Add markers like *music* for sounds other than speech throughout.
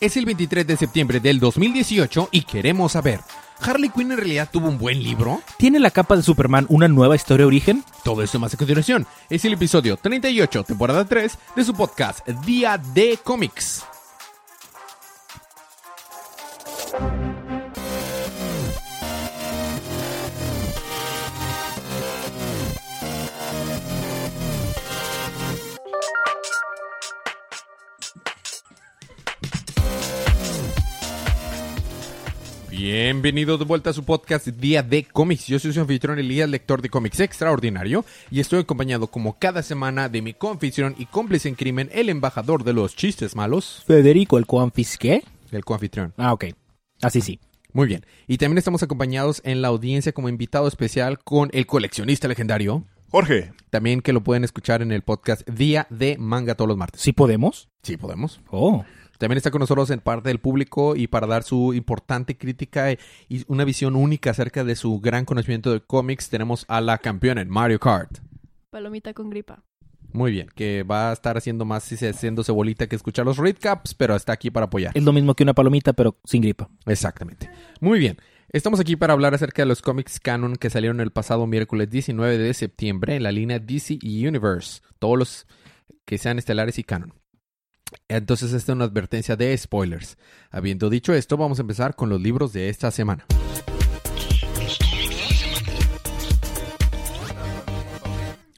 Es el 23 de septiembre del 2018 y queremos saber, ¿Harley Quinn en realidad tuvo un buen libro? ¿Tiene la capa de Superman una nueva historia de origen? Todo esto más a continuación. Es el episodio 38, temporada 3 de su podcast Día de Cómics. Bienvenidos de vuelta a su podcast Día de Cómics. Yo soy su anfitrión Elías, lector de cómics extraordinario, y estoy acompañado como cada semana de mi confitrión y cómplice en crimen, el embajador de los chistes malos, Federico, el coanfisqué. el coanfitrión. Ah, ok. Así sí. Muy bien. Y también estamos acompañados en la audiencia como invitado especial con el coleccionista legendario, Jorge, también que lo pueden escuchar en el podcast Día de Manga todos los martes. ¿Sí podemos? Sí, podemos. Oh. También está con nosotros en parte del público y para dar su importante crítica y una visión única acerca de su gran conocimiento de cómics, tenemos a la campeona en Mario Kart. Palomita con gripa. Muy bien, que va a estar haciendo más, si se haciéndose bolita que escuchar los recaps, pero está aquí para apoyar. Es lo mismo que una palomita, pero sin gripa. Exactamente. Muy bien. Estamos aquí para hablar acerca de los cómics canon que salieron el pasado miércoles 19 de septiembre en la línea DC Universe. Todos los que sean estelares y canon. Entonces, esta es una advertencia de spoilers. Habiendo dicho esto, vamos a empezar con los libros de esta semana.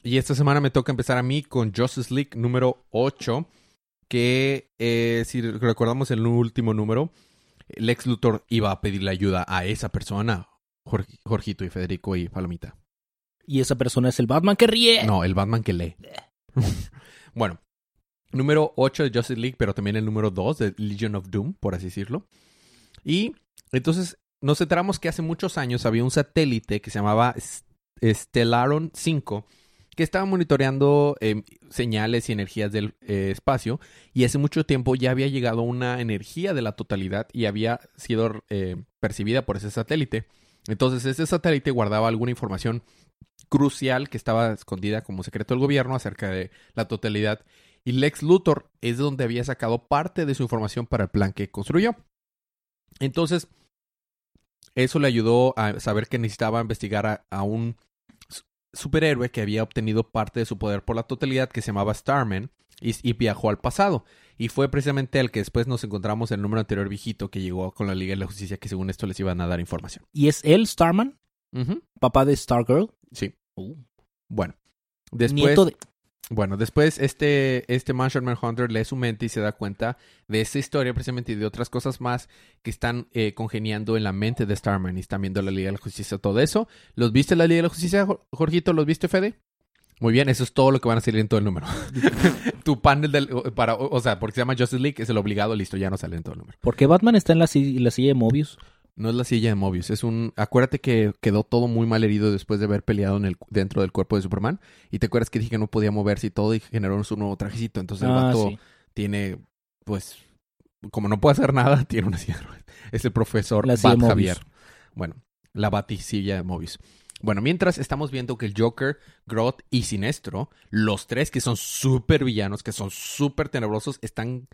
Y esta semana me toca empezar a mí con Justice League número 8, que eh, si recordamos el último número, Lex Luthor iba a pedirle ayuda a esa persona, Jorg- Jorgito y Federico y Palomita. Y esa persona es el Batman que ríe. No, el Batman que lee. *laughs* bueno, número 8 de Justice League, pero también el número 2 de Legion of Doom, por así decirlo. Y entonces nos enteramos que hace muchos años había un satélite que se llamaba Stellaron 5 que estaba monitoreando eh, señales y energías del eh, espacio y hace mucho tiempo ya había llegado una energía de la totalidad y había sido eh, percibida por ese satélite. Entonces ese satélite guardaba alguna información crucial que estaba escondida como secreto del gobierno acerca de la totalidad y Lex Luthor es donde había sacado parte de su información para el plan que construyó. Entonces, eso le ayudó a saber que necesitaba investigar a, a un su- superhéroe que había obtenido parte de su poder por la totalidad que se llamaba Starman y, y viajó al pasado. Y fue precisamente el que después nos encontramos en el número anterior viejito que llegó con la Liga de la Justicia que según esto les iban a dar información. ¿Y es él Starman? ¿Papá de Stargirl? Sí. Uh, Bueno. Después, Nieto de... Bueno, después este, este Martian Manhunter lee su mente y se da cuenta de esta historia precisamente y de otras cosas más que están eh, congeniando en la mente de Starman y están viendo la Liga de la Justicia, todo eso. ¿Los viste la Liga de la Justicia, Jor- Jorgito? ¿Los viste, Fede? Muy bien, eso es todo lo que van a salir en todo el número. *laughs* tu panel del, para, o sea, porque se llama Justice League, es el obligado, listo, ya no sale en todo el número. ¿Por qué Batman está en la silla de Mobius? No es la silla de Mobius, es un... Acuérdate que quedó todo muy mal herido después de haber peleado en el, dentro del cuerpo de Superman. Y te acuerdas que dije que no podía moverse y todo y generó su nuevo trajecito. Entonces el ah, vato sí. tiene, pues, como no puede hacer nada, *laughs* tiene una silla de ruedas. Es el profesor La Bat. Javier. Bueno, la batisilla de Mobius. Bueno, mientras estamos viendo que el Joker, Groth y Sinestro, los tres que son súper villanos, que son súper tenebrosos, están,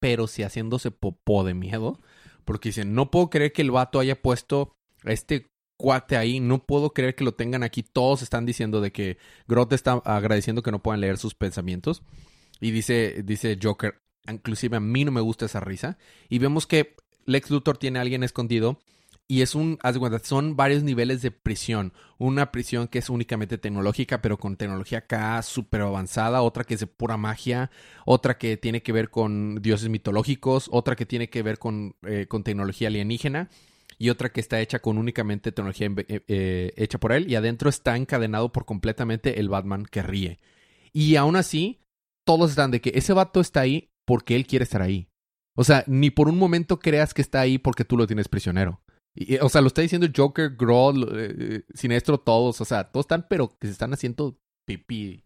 pero si haciéndose popó de miedo. Porque dicen, no puedo creer que el vato haya puesto a este cuate ahí, no puedo creer que lo tengan aquí. Todos están diciendo de que Groth está agradeciendo que no puedan leer sus pensamientos. Y dice, dice Joker, inclusive a mí no me gusta esa risa. Y vemos que Lex Luthor tiene a alguien escondido. Y es un, haz de cuenta, son varios niveles de prisión. Una prisión que es únicamente tecnológica, pero con tecnología acá súper avanzada. Otra que es de pura magia. Otra que tiene que ver con dioses mitológicos. Otra que tiene que ver con, eh, con tecnología alienígena. Y otra que está hecha con únicamente tecnología eh, eh, hecha por él. Y adentro está encadenado por completamente el Batman que ríe. Y aún así, todos están de que ese vato está ahí porque él quiere estar ahí. O sea, ni por un momento creas que está ahí porque tú lo tienes prisionero. Y, o sea, lo está diciendo Joker, Groll, eh, Sinestro, todos. O sea, todos están, pero que se están haciendo pipí.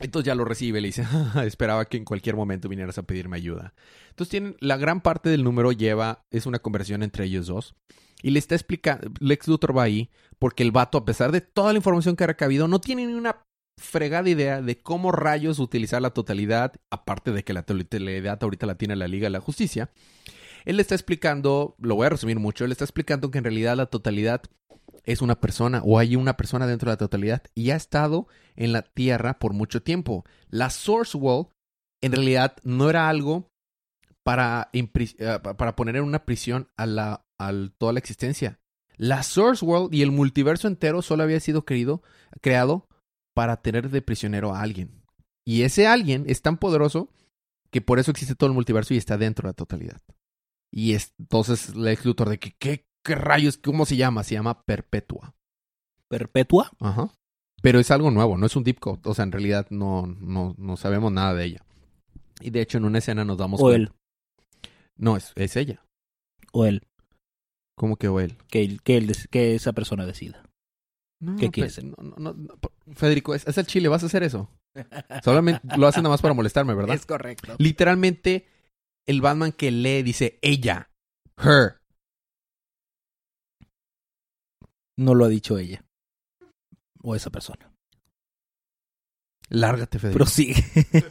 Entonces ya lo recibe, le dice, "Ah, *laughs* esperaba que en cualquier momento vinieras a pedirme ayuda. Entonces tienen, la gran parte del número lleva, es una conversación entre ellos dos. Y le está explicando, Lex Luthor va ahí, porque el vato, a pesar de toda la información que ha recabido, no tiene ni una fregada idea de cómo rayos utilizar la totalidad, aparte de que la totalidad ahorita la tiene la Liga de la Justicia. Él le está explicando, lo voy a resumir mucho, él está explicando que en realidad la totalidad es una persona o hay una persona dentro de la totalidad y ha estado en la Tierra por mucho tiempo. La Source Wall en realidad no era algo para, eh, para poner en una prisión a, la, a toda la existencia. La Source World y el multiverso entero solo había sido creado para tener de prisionero a alguien. Y ese alguien es tan poderoso que por eso existe todo el multiverso y está dentro de la totalidad. Y es, entonces Lex Luthor de que, ¿qué, qué rayos? ¿Cómo se llama? Se llama Perpetua. ¿Perpetua? Ajá. Pero es algo nuevo, no es un deep code. O sea, en realidad no, no, no sabemos nada de ella. Y de hecho en una escena nos damos O cuenta- él. No, es, es ella. O él. ¿Cómo que o él? Que, él- que, él que esa persona decida. No, ¿Qué pe- quieres? No, no. Federico, es, es el chile, vas a hacer eso. Solamente lo haces nada más para molestarme, ¿verdad? *laughs* Es correcto. Literalmente, el Batman que lee dice ella, her. No lo ha dicho ella. O esa persona. Lárgate, Federico. Pero sí.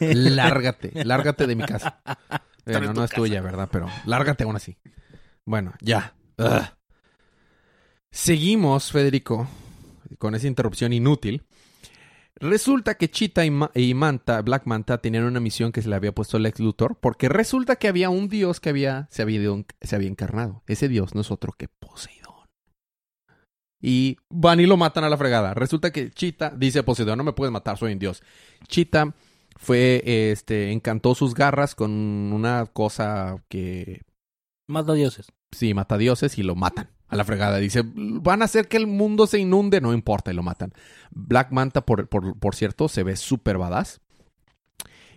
*laughs* Lárgate, lárgate de mi casa. *laughs* Bueno, no es casa. tuya, ¿verdad? Pero lárgate aún así. Bueno, ya. Ugh. Seguimos, Federico, con esa interrupción inútil. Resulta que Cheetah y, Ma- y Manta, Black Manta, tenían una misión que se le había puesto Lex Luthor, porque resulta que había un dios que había, se, había, se había encarnado. Ese dios no es otro que Poseidón. Y van y lo matan a la fregada. Resulta que Cheetah dice, Poseidón, no me puedes matar, soy un dios. Cheetah fue, este, encantó sus garras con una cosa que Mata dioses. sí, mata dioses y lo matan a la fregada. Dice, van a hacer que el mundo se inunde, no importa, y lo matan. Black Manta, por, por, por cierto, se ve súper badass.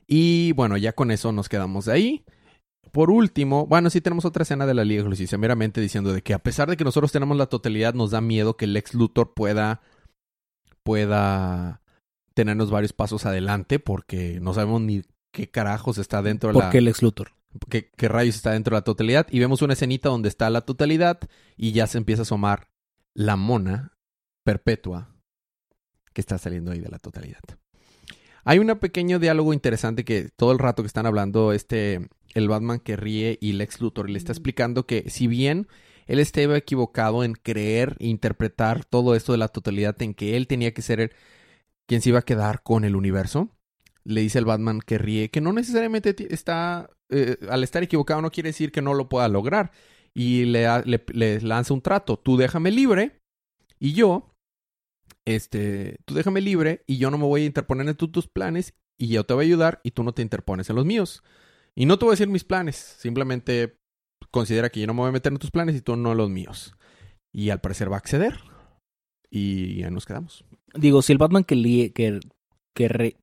Y bueno, ya con eso nos quedamos de ahí. Por último, bueno, sí tenemos otra escena de la Liga de Justicia, meramente diciendo de que a pesar de que nosotros tenemos la totalidad, nos da miedo que el ex Luthor pueda, pueda tenernos varios pasos adelante, porque no sabemos ni qué carajos está dentro de la Porque el ex Luthor. Qué rayos está dentro de la totalidad. Y vemos una escenita donde está la totalidad y ya se empieza a asomar la mona perpetua que está saliendo ahí de la totalidad. Hay un pequeño diálogo interesante que todo el rato que están hablando este el Batman que ríe y Lex Luthor le está explicando que si bien él estaba equivocado en creer e interpretar todo esto de la totalidad en que él tenía que ser el- quien se iba a quedar con el universo, le dice el Batman que ríe que no necesariamente está eh, al estar equivocado no quiere decir que no lo pueda lograr y le, ha- le- le lanza un trato, tú déjame libre y yo este, tú déjame libre y yo no me voy a interponer en tu- tus planes y yo te voy a ayudar y tú no te interpones en los míos. Y no te voy a decir mis planes, simplemente considera que yo no me voy a meter en tus planes y tú no en los míos. Y al parecer va a acceder. Y ahí nos quedamos. Digo, si el Batman que, que, que re-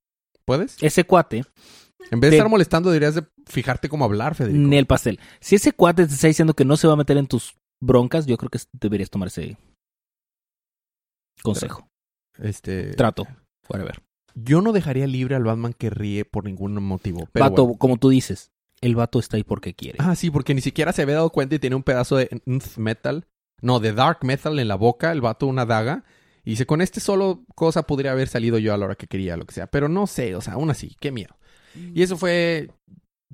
¿Puedes? ese cuate, En vez de de- estar molestando, deberías de fijarte cómo hablar, Federico. ni el pastel. Si ese cuate te está diciendo que no se va a meter en tus broncas, yo creo que deberías tomar ese consejo. Este, Trato. Whatever. yo no dejaría libre al Batman que ríe por ningún motivo. Pero vato, bueno. como tú dices, el vato está ahí porque quiere. Ah, sí, porque ni siquiera se había dado cuenta y tiene un pedazo de metal. No, de dark metal en la boca, el vato una daga. Y dice, con este solo cosa podría haber salido yo a la hora que quería, lo que sea. Pero no sé, o sea, aún así, qué miedo. Y eso fue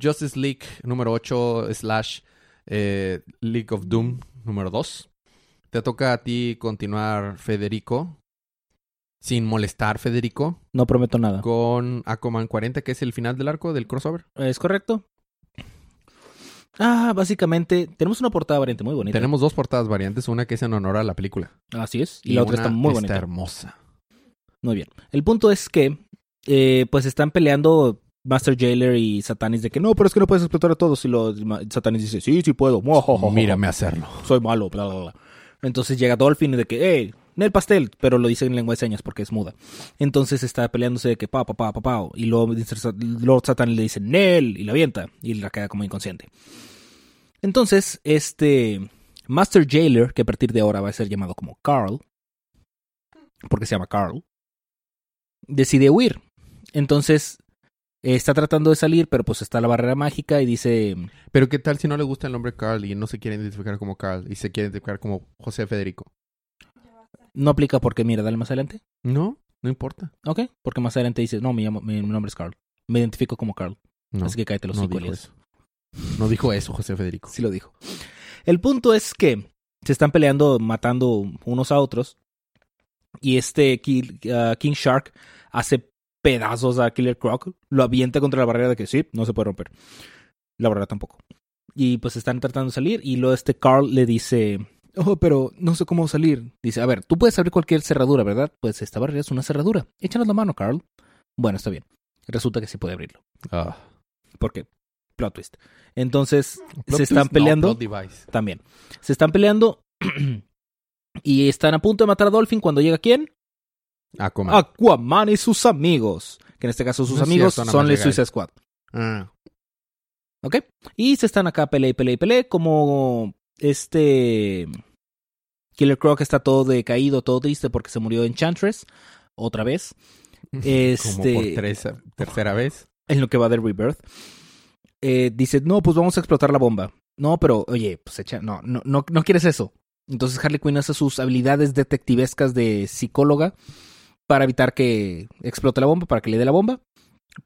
Justice League número 8 slash eh, League of Doom número 2. Te toca a ti continuar, Federico. Sin molestar, Federico. No prometo nada. Con Aquaman 40, que es el final del arco del crossover. ¿Es correcto? Ah, básicamente, tenemos una portada variante muy bonita. Tenemos dos portadas variantes, una que es en honor a la película. Así es. Y, la otra está muy Está bonita. hermosa. Muy bien. El punto es que, eh, pues están peleando Master Jailer y Satanis de que no, pero es que no puedes explotar a todos. Y los Satanis dice, sí, sí puedo. Mírame hacerlo. Soy malo, bla, bla, bla. Entonces llega Dolphin y de que, hey, Nel pastel, pero lo dice en lengua de señas porque es muda. Entonces está peleándose de que pa, pa, pa, pa, pa, y luego Lord Satan le dice Nel y la avienta y la queda como inconsciente. Entonces, este Master Jailer, que a partir de ahora va a ser llamado como Carl, porque se llama Carl, decide huir. Entonces, está tratando de salir, pero pues está la barrera mágica y dice, Pero ¿qué tal si no le gusta el nombre Carl y no se quiere identificar como Carl y se quiere identificar como José Federico? no aplica porque, mira, dale más adelante. ¿No? No importa. Ok, porque más adelante dice, no, mi, llamo- mi nombre es Carl. Me identifico como Carl. No, Así que cállate los no cinco, dijo eso. No dijo eso, José Federico. Sí lo dijo. El punto es que se están peleando, matando unos a otros. Y este ah, King Shark hace pedazos a Killer Croc. Lo avienta contra la barrera de que sí, no se puede romper. La barrera tampoco. Y pues están tratando de salir. Y luego este Carl le dice: Oh, pero no sé cómo salir. Dice: A ver, tú puedes abrir cualquier cerradura, ¿verdad? Pues esta barrera es una cerradura. Échanos la mano, Carl. Bueno, está bien. Resulta que sí puede abrirlo. Ah. Porque, plot twist. Entonces, Plot se están twist, no, peleando plot también. Se están peleando *clears throat* y están a punto de matar a Dolphin cuando llega quién? Aquaman. Aquaman y sus amigos. Que en este caso sus No amigos cierto, son llega Suicide. Squad. Ah. ¿Ok? Y se están acá pele y pele y pele como este Killer Croc está todo decaído, todo triste porque se murió Enchantress otra vez *laughs* Este- Como por tres- tercera vez. en lo que va de Rebirth. Eh, dice, no, pues vamos a explotar la bomba. No, pero, oye, pues echa, no, no, no, no quieres eso. Entonces Harley Quinn hace sus habilidades detectivescas de psicóloga para evitar que explote la bomba, para que le dé la bomba,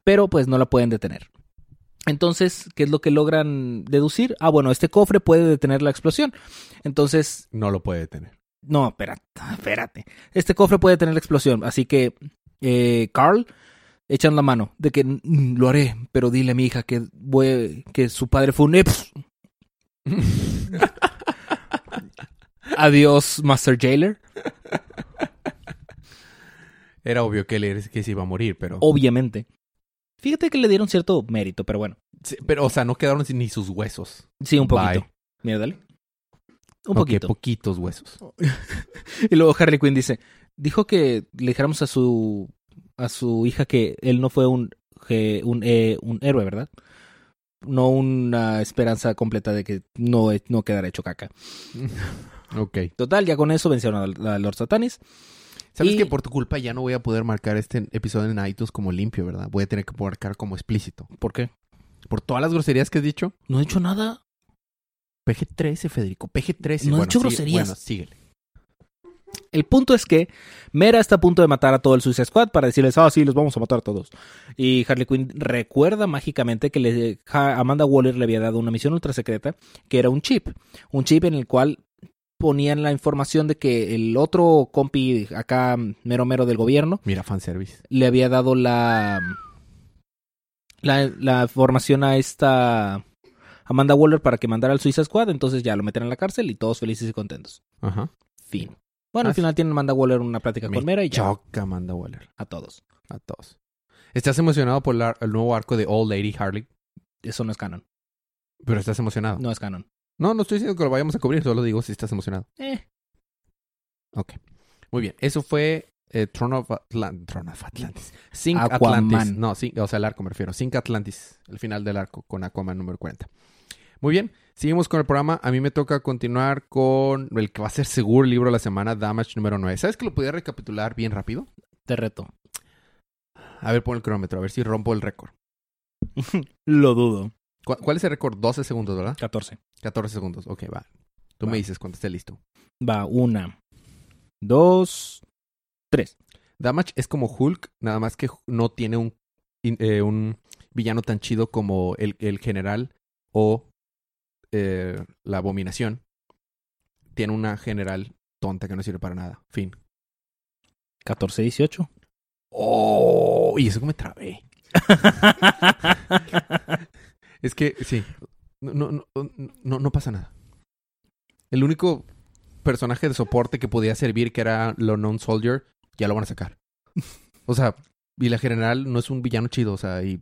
pero pues no la pueden detener. Entonces, ¿qué es lo que logran deducir? Ah, bueno, este cofre puede detener la explosión. Entonces, No lo puede detener. no, espérate, espérate. Este cofre puede tener la explosión, así que eh, Carl echan la mano de que "Mm, lo haré, pero dile a mi hija que voy, que su padre fue un Eps. *laughs* Adiós, Master Jailer. Era obvio que él que se iba a morir, pero... Obviamente. Fíjate que le dieron cierto mérito, pero bueno. Sí, pero, o sea, no quedaron ni sus huesos. Sí, un poquito. Bye. Mira, dale. Un poquito. poquitos huesos. *laughs* Y luego Harley Quinn dice, dijo que le dijéramos a su a su hija que él no fue un que un, eh, un héroe, ¿verdad? No una esperanza completa de que no, no quedara hecho caca. *laughs* ok. Total, ya con eso vencieron a, a Lord Satanis. ¿Sabes Y- que por tu culpa ya no voy a poder marcar este episodio en iTunes como limpio, verdad? Voy a tener que marcar como explícito. ¿Por qué? Por todas las groserías que has dicho. No he dicho nada. PG-13, Federico. PG-13. No he bueno, dicho sigue- groserías. Bueno, síguele. El punto es que Mera está a punto de matar a todo el Suicide Squad para decirles, ah, sí, los vamos a matar a todos. Y Harley Quinn recuerda mágicamente que le, Amanda Waller le había dado una misión ultra secreta que era un chip. Un chip en el cual ponían la información de que el otro compi acá, mero mero del gobierno, Mira, fanservice. le había dado la, la, la formación a esta Amanda Waller para que mandara al Suicide Squad. Entonces ya lo meten en la cárcel y todos felices y contentos. Ajá. Fin. Bueno, Ah, al final tiene Amanda Waller una plática Me con Mera y ya. choca Amanda Waller. A todos. A todos. ¿Estás emocionado por la- el nuevo arco de Old Lady Harley? Eso no es canon. Pero estás emocionado. No es canon. No, estoy diciendo que lo vayamos a cubrir. Solo digo si estás emocionado. Eh. Ok. Muy bien. Eso fue eh, Throne, of Throne of Atlantis. Sync Aquaman. Atlantis. No, Sync- o sea, el arco me refiero. Sync Atlantis. El final del arco con Aquaman número 40. Muy bien. Seguimos con el programa. A mí me toca continuar con el que va a ser seguro el libro de la semana, Damage número 9. ¿Sabes que lo podía recapitular bien rápido? Te reto. A ver, pon el cronómetro, a ver si rompo el récord. *laughs* Lo dudo. ¿Cu- ¿Cuál es el récord? 12 segundos, ¿verdad? 14. 14 segundos. Ok, va. Tú Va. me dices cuando esté listo. Va, una, dos, tres. Damage es como Hulk, nada más que no tiene un, eh, un villano tan chido como el, el general o eh, la abominación. Tiene una general tonta que no sirve para nada. Fin. 14, 18. ¡Oh! Y eso que me trabé. *laughs* Es que, sí. No, no, no, no, pasa nada. El único personaje de soporte que podía servir, que era lo Non Soldier, ya lo van a sacar. O sea, y la general no es un villano chido, o sea, y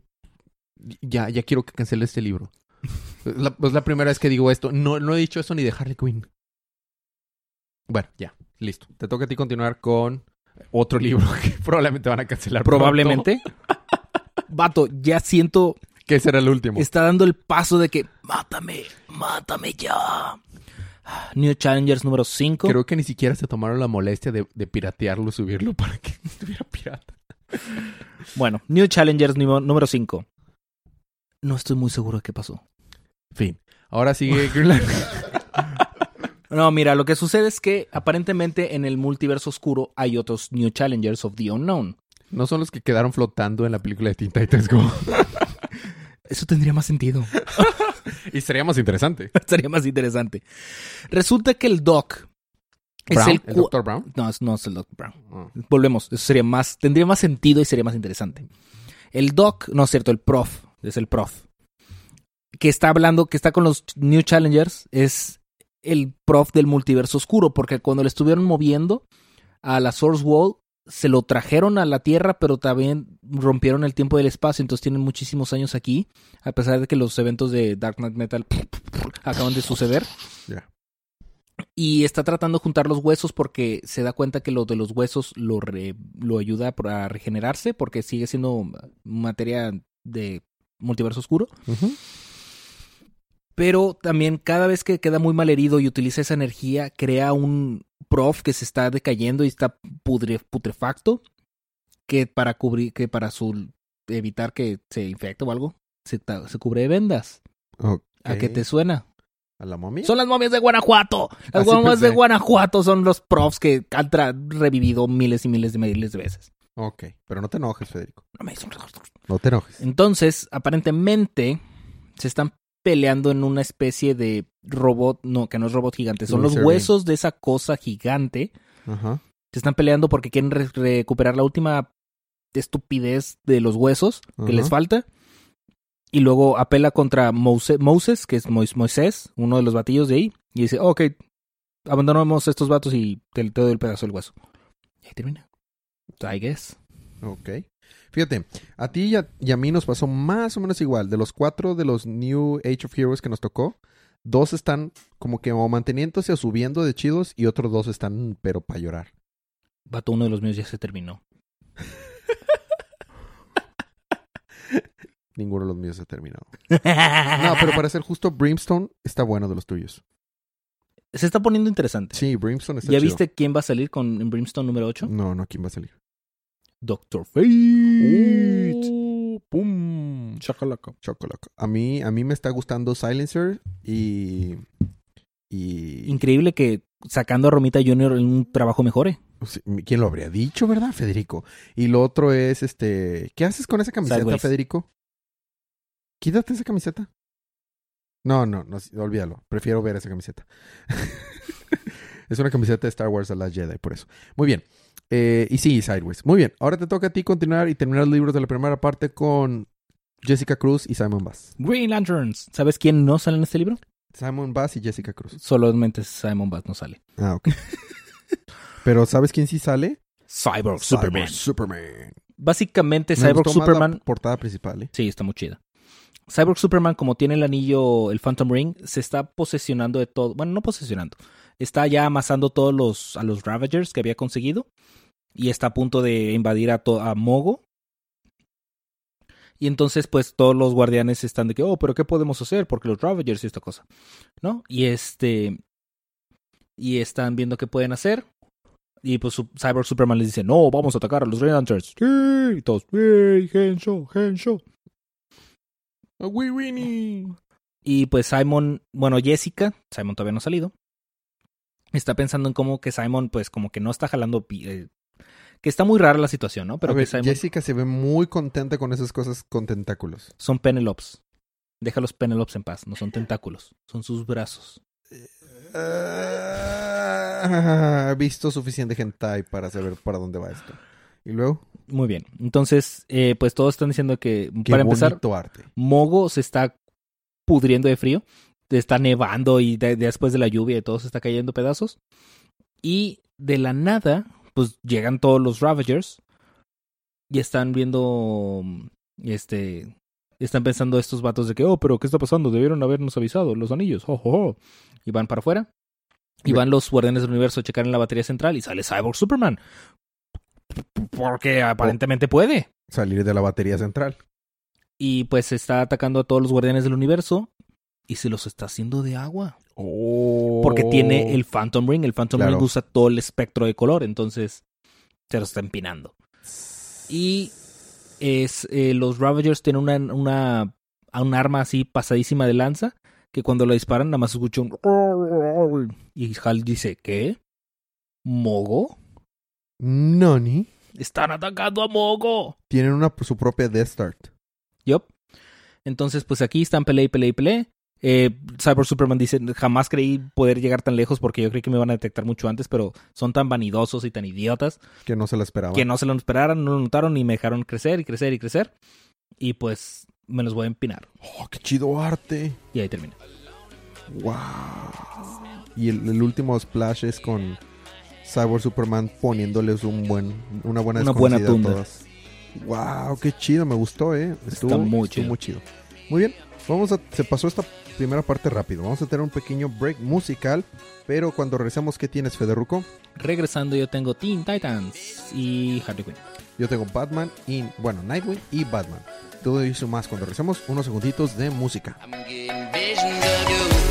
ya, ya quiero que cancele este libro. Es la, es la primera vez que digo esto. No, no he dicho eso ni de Harley Quinn. Bueno, ya, listo. Te toca a ti continuar con otro libro *laughs* que probablemente van a cancelar. Probablemente. *laughs* Vato, ya siento. Que ese era el último. Está dando el paso de que. Mátame, mátame ya. New Challengers número 5. Creo que ni siquiera se tomaron la molestia de, de piratearlo, subirlo para que *laughs* estuviera pirata. Bueno, New Challengers número 5. No estoy muy seguro de qué pasó. Fin. Ahora sigue *laughs* Green Lantern. No, mira, lo que sucede es que aparentemente en el multiverso oscuro hay otros New Challengers of the Unknown. No son los que quedaron flotando en la película de Teen Titans Go. *laughs* Eso tendría más sentido. *laughs* *laughs* y sería más interesante. *laughs* Sería más interesante. Resulta que el Doc es Brown, el, el cu- Dr. Brown. No, es- no es el Doc Brown. Ah. Volvemos. Eso sería más. Tendría más sentido y sería más interesante. El Doc, no es cierto, el prof. Es el prof. Que está hablando, que está con los New Challengers, es el prof del multiverso oscuro. Porque cuando le estuvieron moviendo a la Source Wall, se lo trajeron a la Tierra, pero también rompieron el tiempo del espacio. Entonces tienen muchísimos años aquí. A pesar de que los eventos de Dark Knight Metal *laughs* acaban de suceder. Y está tratando de juntar los huesos porque se da cuenta que lo de los huesos lo, re- lo ayuda a regenerarse porque sigue siendo materia de multiverso oscuro. Pero también cada vez que queda muy mal herido y utiliza esa energía, crea un prof que se está decayendo y está pudre- putrefacto. Que para cubrir, que para su evitar que se infecte o algo, se, se cubre de vendas. ¿A qué te suena? ¿A la momia? Son las momias de Guanajuato. Las Así momias de. Guanajuato son los profs que han revivido miles y miles de miles de veces. Ok, pero no te enojes, Federico. No me- No te enojes. Entonces, aparentemente, se están peleando en una especie de robot, no, que no es robot gigante, son los huesos de esa cosa gigante. Ajá. Se están peleando porque quieren re- recuperar la última estupidez de los huesos que Ajá. les falta. Y luego apela contra Mose- Moses, que es Mois- Moisés, uno de los batillos de ahí. Y dice, ok, abandonamos estos vatos y te, te doy el pedazo del hueso. Y ahí termina. I guess. Ok. Fíjate, a ti y a, y a mí nos pasó más o menos igual. De los cuatro de los New Age of Heroes que nos tocó, dos están como que o manteniéndose o subiendo de chidos y otros dos están, pero para llorar. Vato, uno de los míos ya se terminó. *laughs* Ninguno de los míos se ha terminado. No, pero para ser justo, Brimstone está bueno de los tuyos. Se está poniendo interesante. Sí, Brimstone está ¿Ya chido. viste quién va a salir con Brimstone número 8? No, no, ¿quién va a salir? Doctor Fate. Uh, ¡Pum! Chacalaca. A mí, a mí me está gustando Silencer y... Y... Increíble que sacando a Romita Jr. en un trabajo mejore. ¿Quién lo habría dicho, verdad, Federico? Y lo otro es, este... ¿Qué haces con esa camiseta, Sideways. Federico? Quítate esa camiseta. No, no, no, olvídalo. Prefiero ver esa camiseta. *laughs* es una camiseta de Star Wars The Last Jedi, por eso. Muy bien. Eh, y sí, Sideways. Muy bien. Ahora te toca a ti continuar y terminar los libros de la primera parte con Jessica Cruz y Simon Bass. Green Lanterns. ¿Sabes quién no sale en este libro? Simon Bass y Jessica Cruz. Solamente Simon Bass no sale. Ah, ok. *laughs* Pero ¿sabes quién sí sale? Cyborg Cyborg Superman. Básicamente Me Cyborg gustó más Superman. la portada principal, ¿eh? Sí, está muy chida. Cyborg Superman, como tiene el anillo, el Phantom Ring, se está posesionando de todo. Bueno, no posesionando. Está ya amasando todos los a los Ravagers que había conseguido. Y está a punto de invadir a, a Mogo. Y entonces, pues, todos los guardianes están de que, oh, pero ¿qué podemos hacer? Porque los Ravagers y esta cosa. ¿No? Y este. Y están viendo qué pueden hacer. Y pues Cyborg Superman les dice, no, vamos a atacar a los Green Lanterns. Sí, y todos, ¡Hey, Henshaw, Henshaw! ¡Wee Winnie! Y pues Simon, bueno, Jessica, Simon todavía no ha salido. Está pensando en cómo que Simon, pues como que no está jalando. eh, que está muy rara la situación, ¿no? Pero a que ver, Simon Jessica se ve muy contenta con esas cosas con tentáculos. son Penelopes. Deja los Penelopes en paz, no son tentáculos, son sus brazos. He visto suficiente hentai para saber para dónde va esto. Y luego, Muy bien. Entonces, eh, pues todos están diciendo que, qué para empezar, arte. Mogo se está pudriendo de frío. Está nevando y de- después de la lluvia y todo se está cayendo pedazos. Y de la nada, pues llegan todos los Ravagers y están viendo, este, están pensando estos vatos de que, oh, pero ¿qué está pasando? Debieron habernos avisado, los anillos, oh, oh, oh". Y van para afuera. Y van los guardianes del universo a checar en la batería central y sale Cyborg Superman. Porque aparentemente puede. Salir de la batería central. Y pues está atacando a todos los guardianes del universo y se los está haciendo de agua. Porque tiene el Phantom Ring. El Phantom Claro. Ring usa todo el espectro de color, entonces se lo está empinando. Y es eh, los Ravagers tienen una, una, a un arma así pasadísima de lanza. que cuando la disparan nada más escucha un... Y Hal dice, ¿qué? ¿Mogo? Nani. ¡Están atacando a Mogo! Tienen una, su propia Death Start. Yup. Entonces, pues aquí están pelea y pelea y pelea. Eh, Cyber Superman dice, jamás creí poder llegar tan lejos porque yo creí que me iban a detectar mucho antes, pero son tan vanidosos y tan idiotas Que no se la esperaban. que no se lo esperaron, no lo notaron y me dejaron crecer y crecer y crecer. Y pues me los voy a empinar. Oh, qué chido arte. Y ahí termina. Wow. Y el, el último splash es con Cyborg Superman poniéndoles un buen, una buena Una buena desconocida a tunda. todas. Wow, qué chido, me gustó, eh. Estuvo, muy estuvo chido. muy chido. Muy bien, vamos a, se pasó esta primera parte rápido. Vamos a tener un pequeño break musical, pero cuando regresamos, ¿qué tienes, Federuco? Regresando yo tengo Teen Titans y Harley Quinn. Yo tengo Batman y, bueno, Nightwing y Batman. Todo eso más cuando regresemos, unos segunditos de música. I'm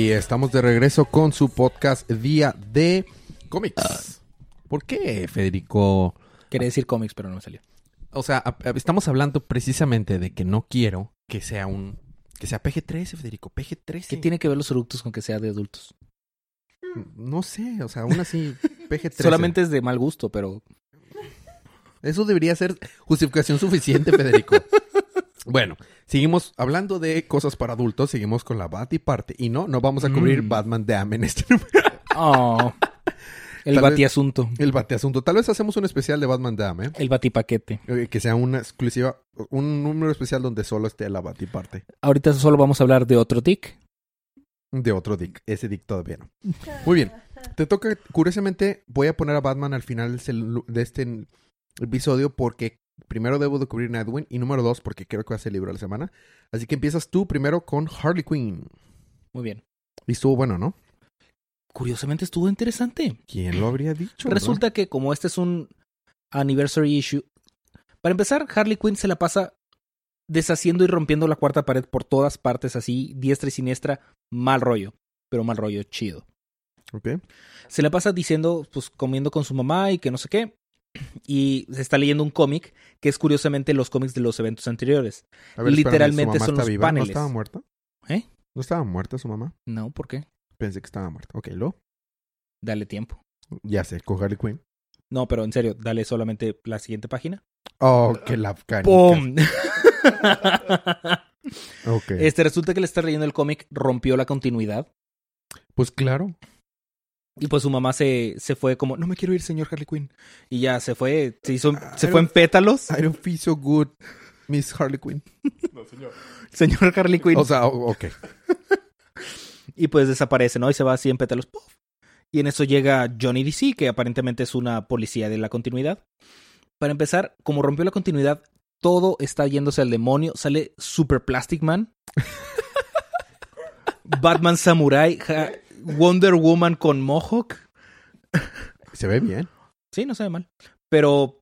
Y estamos de regreso con su podcast Día de Cómics. ¿Por qué, Federico? Quería decir cómics, pero no me salió. O sea, a- a- estamos hablando precisamente de que no quiero que sea un... Que sea PG-13, Federico, PG-13. ¿Qué tiene que ver los eructos con que sea de adultos? No sé, o sea, aún así, *laughs* PG-13. Solamente es de mal gusto, pero Eso debería ser justificación suficiente, Federico. *laughs* bueno, seguimos hablando de cosas para adultos, seguimos con la Bat y parte. Y no, no vamos a cubrir Mm. Batman Dam en este *laughs* número. Oh, el Tal vez- batiasunto. El bateasunto. Tal vez hacemos un especial de Batman Dam, ¿eh? El batipaquete. Eh, Que sea una exclusiva, un número especial donde solo esté la Bat y parte. Ahorita solo vamos a hablar de otro tic. De otro Dick. Ese Dick todavía no. Muy bien. Te toca, curiosamente, voy a poner a Batman al final de este episodio porque primero debo de cubrir Nightwing y número dos porque creo que va a ser libro de la semana. Así que empiezas tú primero con Harley Quinn. Muy bien. Y estuvo bueno, ¿no? Curiosamente estuvo interesante. ¿Quién lo habría dicho? Resulta que como este es un anniversary issue, para empezar, Harley Quinn se la pasa deshaciendo y rompiendo la cuarta pared por todas partes, así, diestra y siniestra, mal rollo, pero mal rollo chido. Ok. Se la pasa diciendo, pues comiendo con su mamá y que no sé qué. Y se está leyendo un cómic que es curiosamente los cómics de los eventos anteriores. A ver, espérame, Literalmente ¿su mamá son está los viva? paneles. ¿No estaba muerta? ¿Eh? ¿No estaba muerta su mamá? No, ¿por qué? Pensé que estaba muerta. Ok, lo. Dale tiempo. Ya sé, con Harley Quinn. No, pero en serio, dale solamente la siguiente página. Oh, que la. ¡Pum! *laughs* Ok. Este resulta que le está leyendo el cómic, rompió la continuidad. Pues claro. Y pues su mamá se, se fue como, no me quiero ir, señor Harley Quinn. Y ya se fue, se hizo, se fue en pétalos, I don't feel so good, Miss Harley Quinn. *laughs* señor Harley Quinn. O sea, ok. *laughs* y pues desaparece, ¿no? Y se va así en pétalos. ¡puf! Y en eso llega Johnny DC, que aparentemente es una policía de la continuidad. Para empezar, como rompió la continuidad, todo está yéndose al demonio. Sale Super Plastic Man. *laughs* Batman Samurai. ja- Wonder Woman con Mohawk. Se ve bien. Sí, no se ve mal. Pero.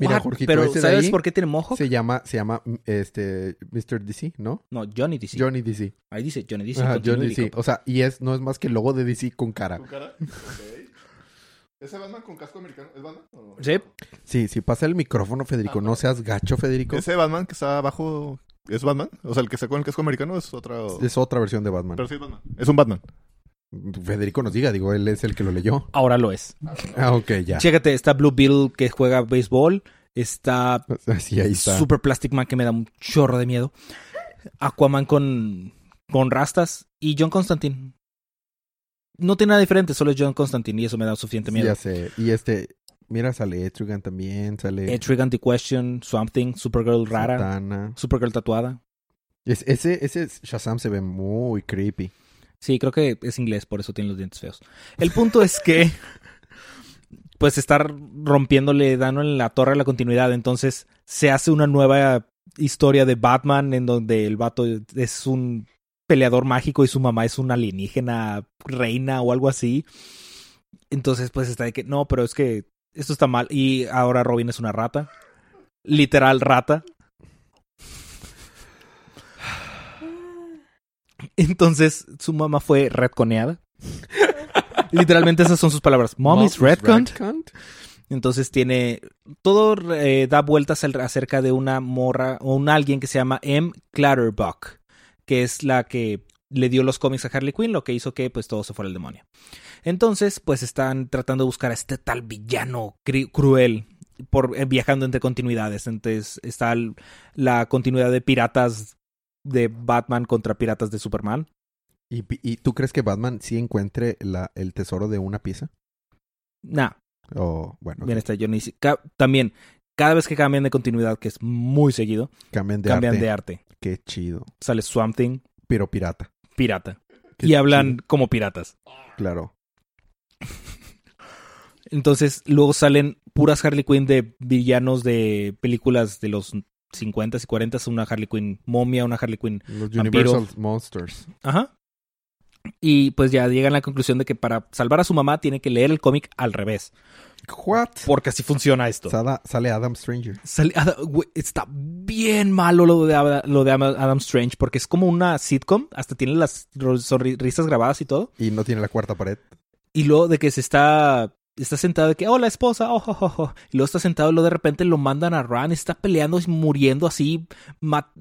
Mira? Jorgito, Pero ese de ¿sabes ahí por qué tiene Mohawk? Se llama, se llama, mm, este, Mr. DC, ¿no? No, Johnny DC. Johnny DC. Ahí dice Johnny DC. Ajá, Johnny DC. O sea, y es, no es más que el logo de DC con cara. ¿Tu cara? Ok. ¿Ese Batman con casco americano? ¿Es Batman? o? Sí. Sí, sí, pasa el micrófono, Federico. No seas gacho, Federico. ¿Ese Batman que está abajo es Batman? O sea, el que sacó el casco americano es otra... Es otra versión de Batman. Pero sí es Batman. Es un Batman. Federico nos diga, digo, él es el que lo leyó. Ahora lo es. Ah, ok, ya. Chécate, está Blue Beetle que juega béisbol. Está *laughs* Sí, ahí está. Super Plastic Man que me da un chorro de miedo. Aquaman con, con rastas. Y John Constantine. No tiene nada diferente, solo es John Constantine y eso me da suficiente miedo. ya sé. Y este, mira, sale Etrigan también, sale Etrigan The Question, Swamp Thing, Supergirl rara, Satana. Supergirl tatuada. Es- ese, ese Shazam se ve muy creepy. Sí, creo que es inglés, por eso tiene los dientes feos. El punto es que, *laughs* pues, está rompiéndole dano en la torre a la continuidad. Entonces, se hace una nueva historia de Batman en donde el vato es un peleador mágico y su mamá es una alienígena reina o algo así. Entonces, pues, está de que, no, pero es que esto está mal. Y ahora Robin es una rata. Literal rata. Entonces su mamá fue retconeada. Literalmente esas son sus palabras. Mom is retconned. retconned. Entonces tiene todo eh, da vueltas acerca de una morra o un alguien que se llama M. Clutterbuck, que es la que le dio los cómics a Harley Quinn, lo que hizo que pues todo se fuera al demonio. Entonces, pues están tratando de buscar a este tal villano cruel por eh, viajando entre continuidades. Entonces está el- la continuidad de piratas de Batman contra piratas de Superman. ¿Y, y tú crees que Batman sí encuentre la, el tesoro de una pieza? Nah, O, bueno, bien está Johnny. Ca- También, cada vez que cambian de continuidad, que es muy seguido, cambian de cambian arte. de arte. Qué chido. Sale Swamp Thing, Pero pirata. pirata. Qué y hablan como piratas. Claro. Entonces, luego salen puras Harley Quinn de villanos de películas de los 50s y 40s. Una Harley Quinn momia, una Harley Quinn. Los Vampiro. Universal Monsters. Ajá. Y pues ya llegan a la conclusión de que para salvar a su mamá tiene que leer el cómic al revés. What? Porque así funciona esto. Sada- sale Adam Stranger. Sale- está bien malo lo de, lo de Adam Strange porque es como una sitcom. Hasta tiene las ro- sonri- risas grabadas y todo. Y no tiene la cuarta pared. Y luego de que se está. Está sentado de que, oh, la esposa, oh, oh, oh, oh". Y luego está sentado y luego de repente lo mandan a Ran, está peleando y muriendo así,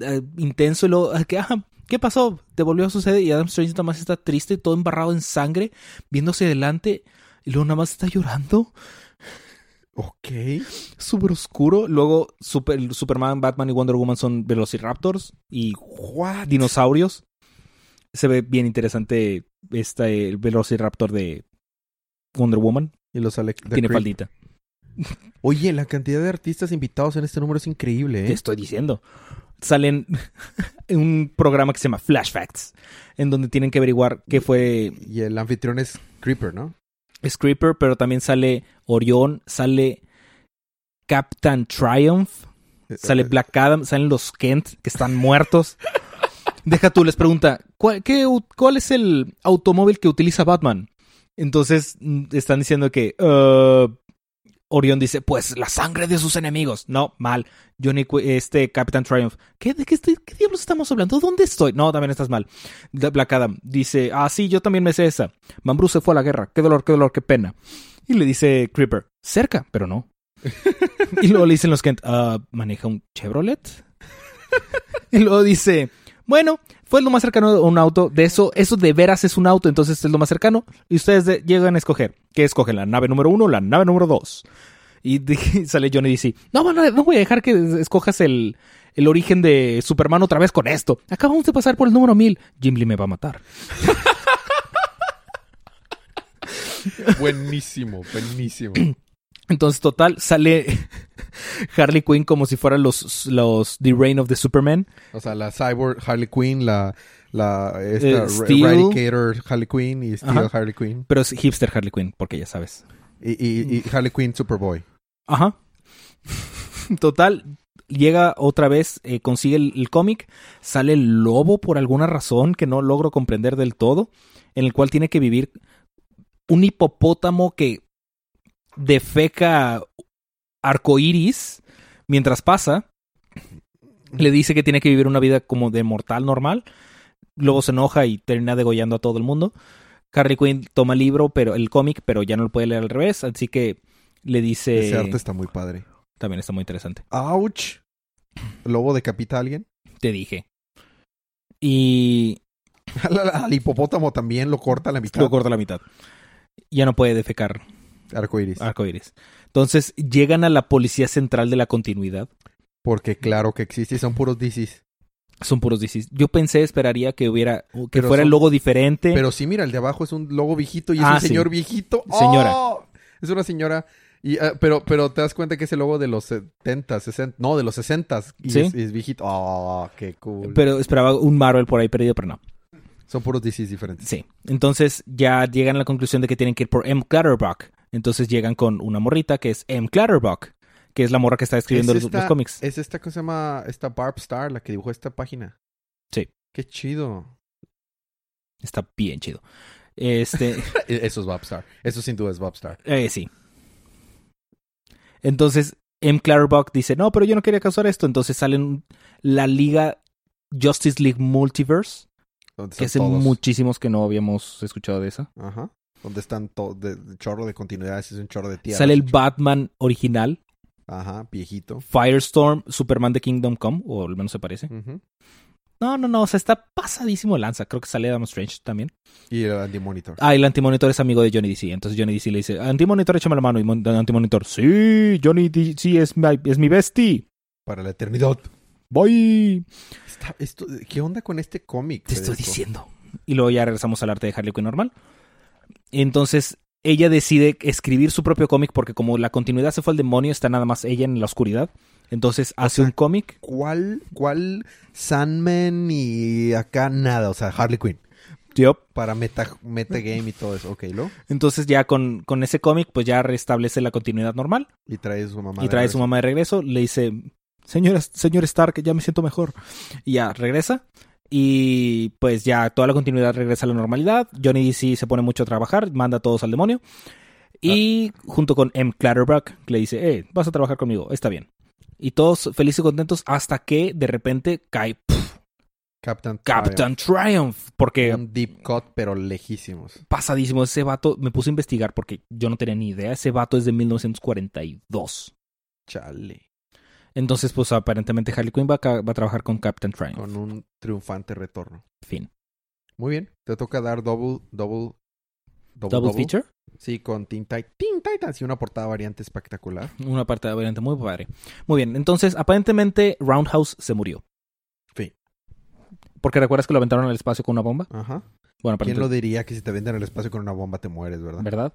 eh, intenso. Y luego, ah, que, ah, ¿qué pasó? Te volvió a suceder. Y Adam Strange nada más está triste, todo embarrado en sangre, viéndose adelante. Y luego nada más está llorando, Ok. súper oscuro. Luego, super, Superman, Batman y Wonder Woman son velociraptors y What? dinosaurios. Se ve bien interesante este el velociraptor de Wonder Woman. Y lo sale. Tiene Creep. faldita. *laughs* Oye, la cantidad de artistas invitados en este número es increíble, Te ¿eh? estoy diciendo. Salen en un programa que se llama Flash Facts, en donde tienen que averiguar qué fue Y el anfitrión es Creeper, ¿no? Screeper, pero también sale Orión, sale Captain Triumph, sale Black Adam, salen los Kent, que están muertos. Deja tú, les pregunta, ¿cuál, qué, ¿cuál es el automóvil que utiliza Batman? Entonces mm, están diciendo que uh, Orión dice, pues la sangre de sus enemigos. No, mal. Johnny, este Captain Triumph, ¿qué, ¿de qué, estoy- qué diablos estamos hablando? ¿Dónde estoy? No, también estás mal. Black Adam dice, ah, sí, yo también me sé esa. Mambrú se fue a la guerra. Qué dolor, qué dolor, qué pena. Y le dice Creeper, cerca, pero no. *laughs* y luego le dicen los Kent, "Ah, ¿maneja un Chevrolet? *laughs* y luego dice, bueno, fue lo más cercano a un auto. De eso, eso de veras es un auto, entonces es lo más cercano. Y ustedes de- llegan a escoger. ¿Qué escogen? ¿La nave número uno o la nave número dos? Y *laughs* de- sale Johnny y dice, no, no, no voy a dejar que escojas el, el origen de Superman otra vez con esto. Acabamos de pasar por el número mil. Jim Lee me va a matar. *laughs* Buenísimo, buenísimo. *clears throat* Entonces, total, sale *laughs* Harley Quinn como si fueran los, los The Reign of the Superman. O sea, la Cyborg Harley Quinn, la, la esta Eh, Steel. Eradicator Harley Quinn y Steel Ajá. Harley Quinn. Pero es hipster Harley Quinn, porque ya sabes. Y, y, y Harley Quinn Superboy. Ajá. *laughs* Total, llega otra vez, eh, consigue el, el cómic, sale el lobo por alguna razón que no logro comprender del todo, en el cual tiene que vivir un hipopótamo que defeca arcoíris mientras pasa. Le dice que tiene que vivir una vida como de mortal normal. Luego se enoja y termina degollando a todo el mundo. Harley Quinn toma el libro, pero el cómic, pero ya no lo puede leer al revés, así que le dice Ese arte está muy padre. también está muy interesante. ¡Auch! ¿Lobo decapita a alguien? Te dije. Y *laughs* Al, hipopótamo también lo corta a la mitad. lo corta a la mitad. Ya no puede defecar Arcoiris. arcoíris. Entonces llegan a la policía central de la continuidad. Porque claro que existe y son puros DCs. Son puros DCs. Yo pensé, esperaría que hubiera, que Pero fuera el logo diferente. Pero sí, mira, el de abajo es un logo viejito y es Ah, un sí. señor viejito. Señora. ¡Oh! Es una señora. Y, ah, pero, pero te das cuenta que es el logo de los 70, 60. No, de los 60. Y Sí. es, es viejito. ¡Oh, qué cool! Pero esperaba un Marvel por ahí perdido, pero no. Son puros DCs diferentes. Sí. Entonces ya llegan a la conclusión de que tienen que ir por M. Clutterbuck. Entonces llegan con una morrita que es M. Clutterbuck, que es la morra que está escribiendo Es los, esta- los cómics. Es esta que se llama. Esta Barb Star, la que dibujó esta página. Sí. Qué chido. Está bien chido. Este, *laughs* E- Eso es Bob Star. Eso sin duda es Bob Star. Eh, sí. Entonces, M. Clutterbuck dice, no, pero yo no quería causar esto. Entonces salen la Liga Justice League Multiverse. Que hace todos. muchísimos que no habíamos escuchado de esa. Ajá. Donde están todo, de, de chorro de continuidades, es un chorro de tierra. Sale el Batman original, Ajá, viejito. Firestorm, Superman de Kingdom Come, o al menos se parece. No, no, no, o sea, está pasadísimo lanza. Creo que sale Adam Strange también. Y el Anti-Monitor. Ah, y el Antimonitor es amigo de Johnny DC. Entonces Johnny DC le dice, Antimonitor, échame la mano. Y Mon- Antimonitor, sí, Johnny DC es mi, es mi bestie. Para la eternidad. Voy. Está- esto- ¿Qué onda con este cómic? Te estoy diciendo. Y luego ya regresamos al arte de Harley Quinn normal. Entonces, ella decide escribir su propio cómic porque como la continuidad se fue al demonio, está nada más ella en la oscuridad. Entonces hace sea, un cómic. ¿Cuál, ¿Cuál Sandman y acá nada? O sea, Harley Quinn. Yup. Para meta, metagame y todo eso. Ok, ¿lo? Entonces ya con, con ese cómic, pues ya restablece la continuidad normal. Y trae su mamá. y trae a su mamá de regreso. Le dice, señora, señor Stark, ya me siento mejor. Y ya regresa. Y pues ya toda la continuidad regresa a la normalidad. Johnny DC se pone mucho a trabajar, manda a todos al demonio. Y junto con M. Clatterbuck le dice, eh, vas a trabajar conmigo, está bien. Y todos felices y contentos hasta que de repente cae Captain, Captain Triumph. Porque. Un deep cut, pero lejísimos. pasadísimo ese vato, me puse a investigar porque yo no tenía ni idea. Ese vato es de 1942. Chale. Entonces, pues aparentemente Harley Quinn va a, ca- va a trabajar con Captain Triumph. Con un triunfante retorno. Fin. Muy bien. Te toca dar double, double, Double, feature. Sí, con Teen, Tit- Teen Titans y una portada variante espectacular. Una parte de variante muy padre. Muy bien. Entonces, aparentemente Roundhouse se murió. Fin. Porque recuerdas que lo aventaron al espacio con una bomba. Ajá. Bueno, ¿Quién lo diría que si te venden el espacio con una bomba te mueres, verdad? ¿verdad?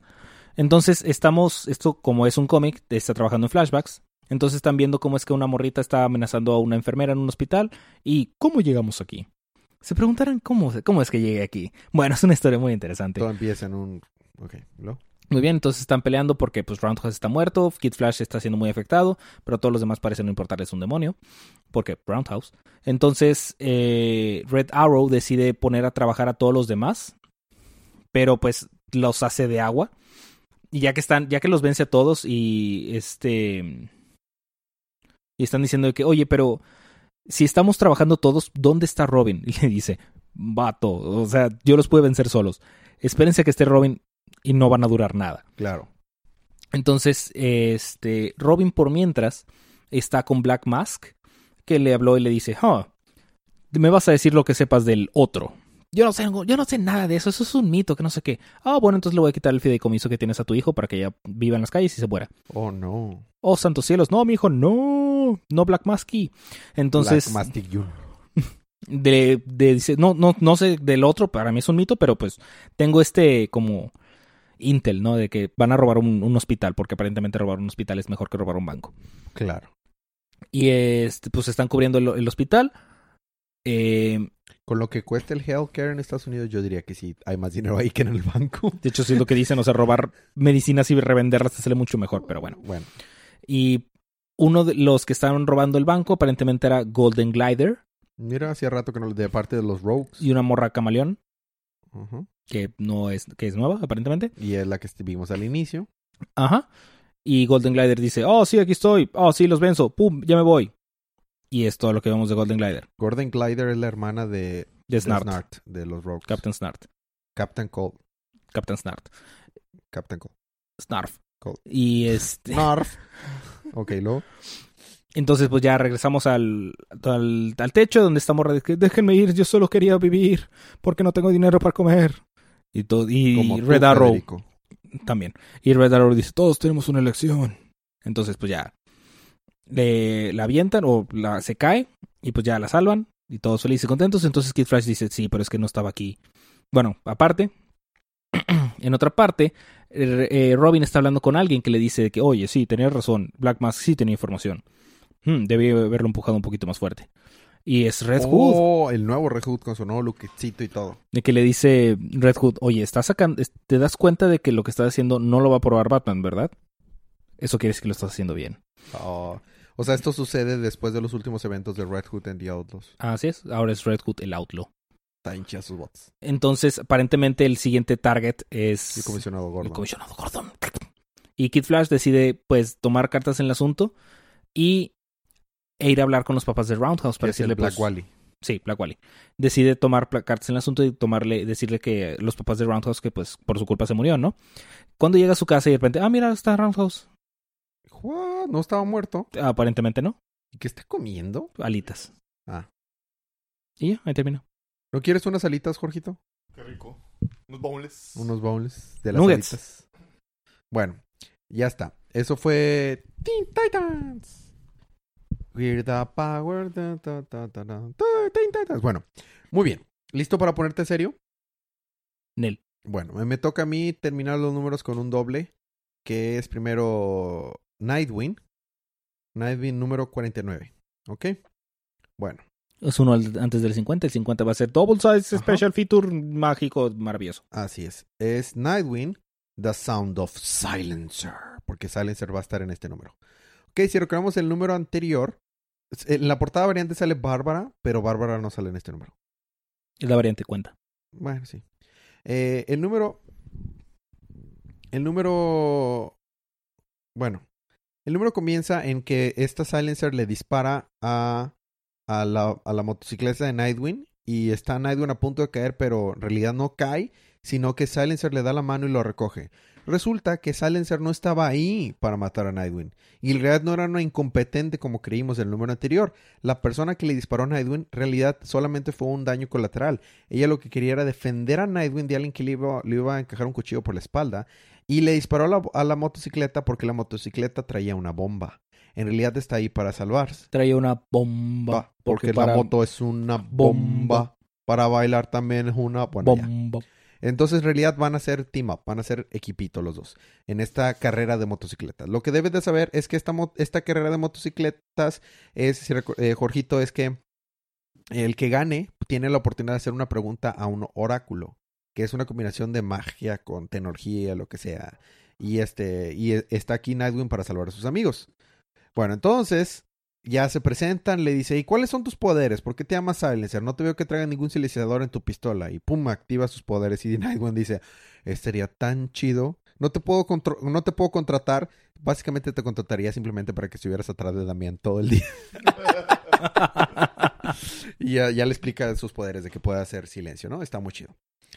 Entonces, estamos, esto como es un cómic, está trabajando en flashbacks. Entonces están viendo cómo es que una morrita está amenazando a una enfermera en un hospital. ¿Y cómo llegamos aquí? Se preguntarán cómo, cómo es que llegué aquí. Bueno, es una historia muy interesante. Todo empieza en un... Ok, ¿lo? Muy bien, entonces están peleando porque pues Roundhouse está muerto, Kid Flash está siendo muy afectado, pero todos los demás parecen no importarles un demonio, porque Roundhouse. Entonces eh, Red Arrow decide poner a trabajar a todos los demás, pero pues los hace de agua. Y ya que están, ya que los vence a todos y este y están diciendo que, oye, pero si estamos trabajando todos, ¿dónde está Robin? *laughs* Y le dice, vato, o sea, yo los puedo vencer solos. Espérense a que esté Robin y no van a durar nada. Claro. Entonces, este, Robin por mientras está con Black Mask, que le habló y le dice, "Ah, me vas a decir lo que sepas del otro. Yo no sé, yo no sé nada de eso, eso es un mito, que no sé qué. Ah, bueno, entonces le voy a quitar el fideicomiso que tienes a tu hijo para que ella viva en las calles y se muera. Oh, no. Oh, santos cielos, no, mi hijo, no, no Black Masky. Entonces, Black Mastic Jun. *laughs* de, de- no, no, no sé del otro, para mí es un mito, pero pues tengo este como intel, ¿no? De que van a robar un, un hospital, porque aparentemente robar un hospital es mejor que robar un banco. Claro. Y este, pues están cubriendo el, el hospital. Eh, Con lo que cuesta el healthcare en Estados Unidos, yo diría que sí, hay más dinero ahí que en el banco. *laughs* de hecho, sí es lo que dicen, o sea, robar medicinas y revenderlas te sale mucho mejor, pero bueno. Bueno, Y uno de los que estaban robando el banco aparentemente era Golden Glider mira, hacía rato que no de parte de los Rogues. y una morra camaleón, Ujú. que no es, que es nueva, aparentemente. Y es la que vimos al inicio. Ajá. Y Golden Glider dice, oh, sí, aquí estoy. Oh, sí, los venzo. Pum, ya me voy. Y es todo lo que vemos de Golden Glider. Gordon Glider es la hermana de, De de Snart. de los Rogues. Captain Snart. Captain Cold. Captain Snart. Captain Cold. Snarf. Y este... Narf. *laughs* ok, luego. Entonces, pues ya regresamos al, al, al techo donde estamos. Déjenme ir, yo solo quería vivir porque no tengo dinero para comer. Y, todo, y Como Red Arrow Federico. también. Y Red Arrow dice, todos tenemos una elección. Entonces, pues ya le, la avientan o la, se cae y pues ya la salvan y todos felices y contentos. Entonces Kid Flash dice, sí, pero es que no estaba aquí. Bueno, aparte, *clears throat* en otra parte, eh, Robin está hablando con alguien que le dice que, oye, sí, tenías razón, Black Mask sí tenía información. Hmm, debí haberlo empujado un poquito más fuerte. Y es Red Hood, Oh, el nuevo Red Hood con su nuevo lookcito y todo. de que le dice Red Hood, oye, estás sacando, te das cuenta de que lo que estás haciendo no lo va a probar Batman, ¿verdad? Eso quiere decir que lo estás haciendo bien. Oh, O sea, esto sucede después de los últimos eventos de Red Hood and the Outlaws. Así es, ahora es Red Hood el Outlaw. Está sus bots. Entonces, aparentemente el siguiente target es El comisionado el Gordon. comisionado Gordon. Y Kid Flash decide, pues, tomar cartas en el asunto y e ir a hablar con los papás de Roundhouse para el decirle, Black pues, Wally. Sí, Black Wally. Decide tomar cartas en el asunto y tomarle, decirle que los papás de Roundhouse que pues por su culpa se murió, ¿no? Cuando llega a su casa y de repente, ah, mira, está Roundhouse. What? No estaba muerto. Aparentemente no. ¿Y qué está comiendo? Alitas. Ah. Y ya, ahí terminó. ¿No quieres unas alitas, Jorgito? Qué rico. Unos bowls. Unos bowls de las Nuggets. alitas. Bueno, ya está. Eso fue Teen Titans. We're the power. da, da, da, da, da, da, Teen Titans. Bueno, muy bien. ¿Listo para ponerte serio? Nel. Bueno, me, me toca a mí terminar los números con un doble, que es primero Nightwing. Nightwing número 49. ¿Ok? Bueno, Es uno antes del 50. El 50 va a ser Double Size Ajá. Special Feature mágico, maravilloso. así es. Es Nightwing, The Sound of Silencer, porque Silencer va a estar en este número. Ok, si recordamos el número anterior, en la portada variante sale Bárbara, pero Bárbara no sale en este número. Es la variante cuenta. Bueno, sí. Eh, el número. El número. Bueno. El número comienza en que esta Silencer le dispara a, a, la, a la motocicleta de Nightwing. Y está Nightwing a punto de caer, pero en realidad no cae, sino que Silencer le da la mano y lo recoge. Resulta que Silencer no estaba ahí para matar a Nightwing. Y en realidad no era una incompetente como creímos en el número anterior. La persona que le disparó a Nightwing en realidad solamente fue un daño colateral. Ella lo que quería era defender a Nightwing de alguien que le iba, le iba a encajar un cuchillo por la espalda. Y le disparó a la, a la motocicleta porque la motocicleta traía una bomba. En realidad está ahí para salvarse. Traía una bomba. Va, porque para- la moto es una bomba. Bomba. Para bailar también es una... Bueno, ya. bomba. Entonces, en realidad van a ser team up, van a ser equipito los dos en esta carrera de motocicletas. Lo que debes de saber es que esta, esta carrera de motocicletas es, eh, Jorgito, es que el que gane tiene la oportunidad de hacer una pregunta a un oráculo, que es una combinación de magia con tecnología, lo que sea. Y este, y e- está aquí Nightwing para salvar a sus amigos. Bueno, entonces ya se presentan, le dice, ¿y cuáles son tus poderes? ¿Por qué te llamas Silencer? No te veo que traiga ningún silenciador en tu pistola. Y pum, activa sus poderes. Y Nightwing dice, "Eh, sería tan chido. No te puedo no te puedo contratar. Básicamente te contrataría simplemente para que estuvieras atrás de Damián todo el día. *laughs* y ya, ya le explica sus poderes de que puede hacer silencio, ¿no? Está muy chido.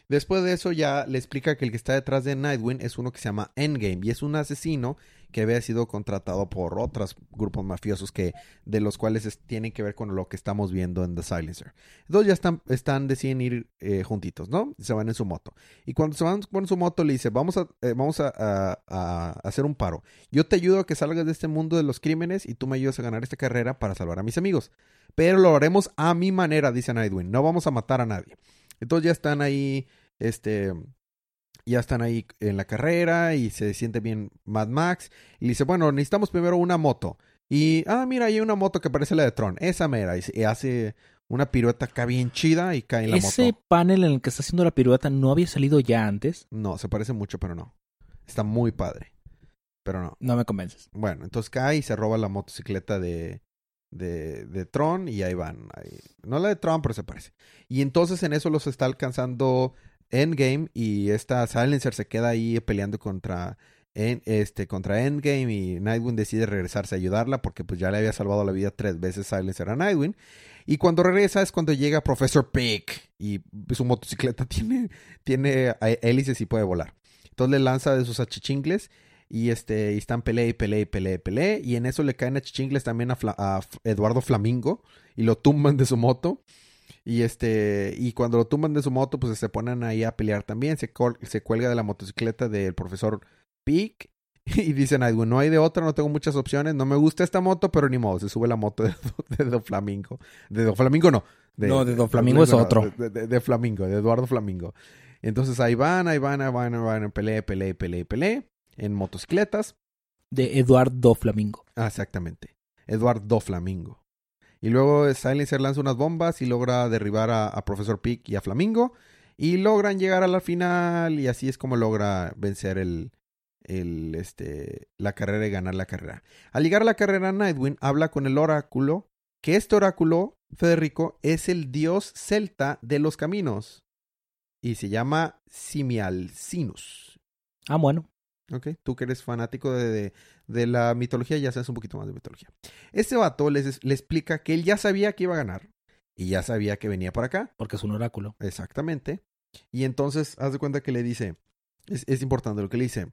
Después de eso ya le explica que el que está detrás de Nightwing es uno que se llama Endgame y es un asesino que había sido contratado por otros grupos mafiosos que de los cuales es- tienen que ver con lo que estamos viendo en The Silencer. Entonces ya están, están deciden ir eh, juntitos, ¿no? Se van en su moto. Y cuando se van con su moto le dice, vamos a, eh, vamos a, hacer un paro. Yo te ayudo a que salgas de este mundo de los crímenes y tú me ayudas a ganar esta carrera para salvar a mis amigos. Pero lo haremos a mi manera, dice Nightwing. No vamos a matar a nadie. Entonces ya están ahí, este, ya están ahí en la carrera y se siente bien Mad Max. Y dice, bueno, necesitamos primero una moto. Y, ah, mira, hay una moto que parece la de Tron. Esa mera. Y, hace una pirueta acá bien chida y cae en la Ese moto. panel en el que está haciendo la pirueta no había salido ya antes. No, se parece mucho, pero no. Está muy padre. Pero no. No me convences. Bueno, entonces cae y se roba la motocicleta de, de, de Tron y ahí van. ahí- No la de Tron, pero se parece. Y entonces en eso los está alcanzando Endgame y esta Silencer se queda ahí peleando contra, este, contra Endgame y Nightwing decide regresarse a ayudarla porque pues ya le había salvado la vida tres veces Silencer a Nightwing. Y cuando regresa es cuando llega Professor Pig y su motocicleta *laughs* tiene, tiene eh, hélices y puede volar. Entonces le lanza de sus achichingles y este están pelea y pelea y pelea y pelea. Y en eso le caen achichingles también a, Eduardo Flamingo y lo tumban de su moto. Y este y cuando lo tumban de su moto, pues se ponen ahí a pelear también. Se, col- se cuelga de la motocicleta del profesor Pig. *laughs* Y dicen, "Ay, güey, no hay de otra, no tengo muchas opciones. No me gusta esta moto, pero ni modo. Se sube la moto de, de Don Flamingo. De Don Flamingo no. No, de Don Flamingo es otro. De, de- de Flamingo, de Eduardo Flamingo. Entonces ahí van, ahí van, ahí van, ahí van, pelea, pelea, pelea, pelea. En motocicletas. De Eduardo Flamingo. Ah, exactamente. Eduardo Flamingo. Y luego Silencer lanza unas bombas y logra derribar a, Profesor Pig y a Flamingo. Y logran llegar a la final. Y así es como logra vencer el, el, este, la carrera y ganar la carrera. Al llegar a la carrera, Nightwing habla con el oráculo. Que este oráculo, Federico, es el dios celta de los caminos. Y se llama Simialcinus. Ah, bueno. Ok, tú que eres fanático de, de- de la mitología, ya sabes un poquito más de mitología. Este vato les, le explica que él ya sabía que iba a ganar Y ya sabía que venía por acá. Porque es un oráculo. Exactamente. Y entonces, haz de cuenta que le dice, es, es importante lo que le dice.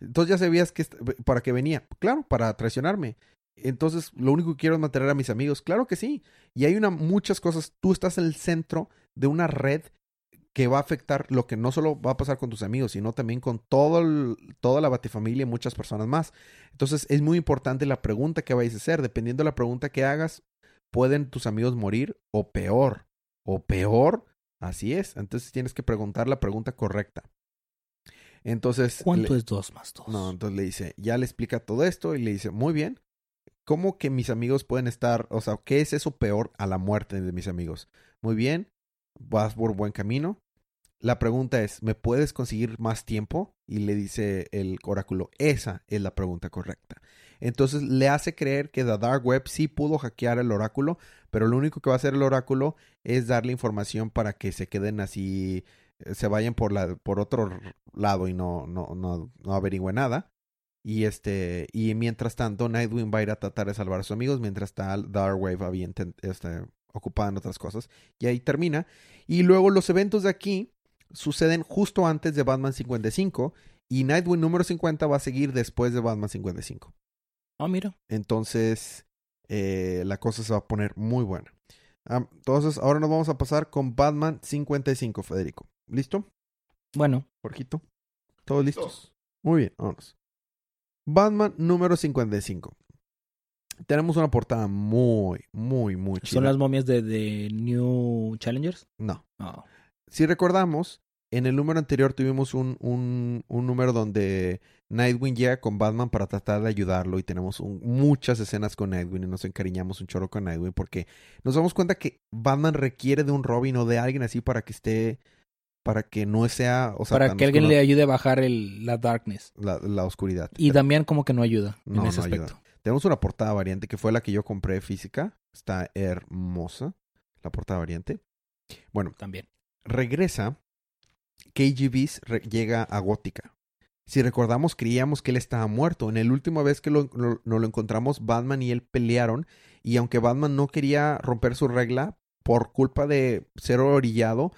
Entonces ya sabías que para qué venía. Claro, para traicionarme. Entonces, lo único que quiero es mantener a mis amigos. Claro que sí. Y hay una, muchas cosas. Tú estás en el centro de una red que va a afectar lo que no solo va a pasar con tus amigos, sino también con todo el- toda la batifamilia y muchas personas más. Entonces, es muy importante la pregunta que vayas a hacer. Dependiendo de la pregunta que hagas, pueden tus amigos morir o peor. O peor, así es. Entonces, tienes que preguntar la pregunta correcta. Entonces, ¿Cuánto le- es dos más dos? no, entonces le dice, ya le explica todo esto y le dice, muy bien, ¿cómo que mis amigos pueden estar, o sea, qué es eso peor a la muerte de mis amigos? Muy bien, vas por buen camino. La pregunta es, ¿me puedes conseguir más tiempo? Y le dice el oráculo, esa es la pregunta correcta. Entonces le hace creer que The Dark Web sí pudo hackear el oráculo, pero lo único que va a hacer el oráculo es darle información para que se queden así, eh, se vayan por, la, por otro lado y no, no, no, no averigüen nada. Y este, y mientras tanto, Nightwing va a ir a tratar de salvar a sus amigos, mientras está Darkwave había intent- este, ocupada en otras cosas. Y ahí termina. Y luego los eventos de aquí suceden justo antes de Batman 55. Y Nightwing número 50 va a seguir después de Batman 55. Ah, mira. Entonces, eh, la cosa se va a poner muy buena. Ah, entonces, ahora nos vamos a pasar con Batman 55, Federico. ¿Listo? Bueno, Jorgito. ¿Todos listos? Muy bien, vámonos. Batman número 55. Tenemos una portada muy, muy, muy chida. ¿son las momias de, de New Challengers? No. Ah, Si recordamos, en el número anterior tuvimos un, un, un número donde Nightwing llega con Batman para tratar de ayudarlo y tenemos un- muchas escenas con Nightwing y nos encariñamos un chorro con Nightwing porque nos damos cuenta que Batman requiere de un Robin o de alguien así para que esté, para que no sea, o sea, para que alguien le ayude a bajar el, la darkness. la, la oscuridad. Y Damián como que no ayuda No, en ese no ayuda. aspecto. Tenemos una portada variante que fue la que yo compré física. Está hermosa. La portada variante. Bueno, También. regresa. KGBs llega a Gótica. Si recordamos, creíamos que él estaba muerto. En la última vez que lo, lo- lo encontramos, Batman y él pelearon. Y aunque Batman no quería romper su regla, por culpa de ser orillado,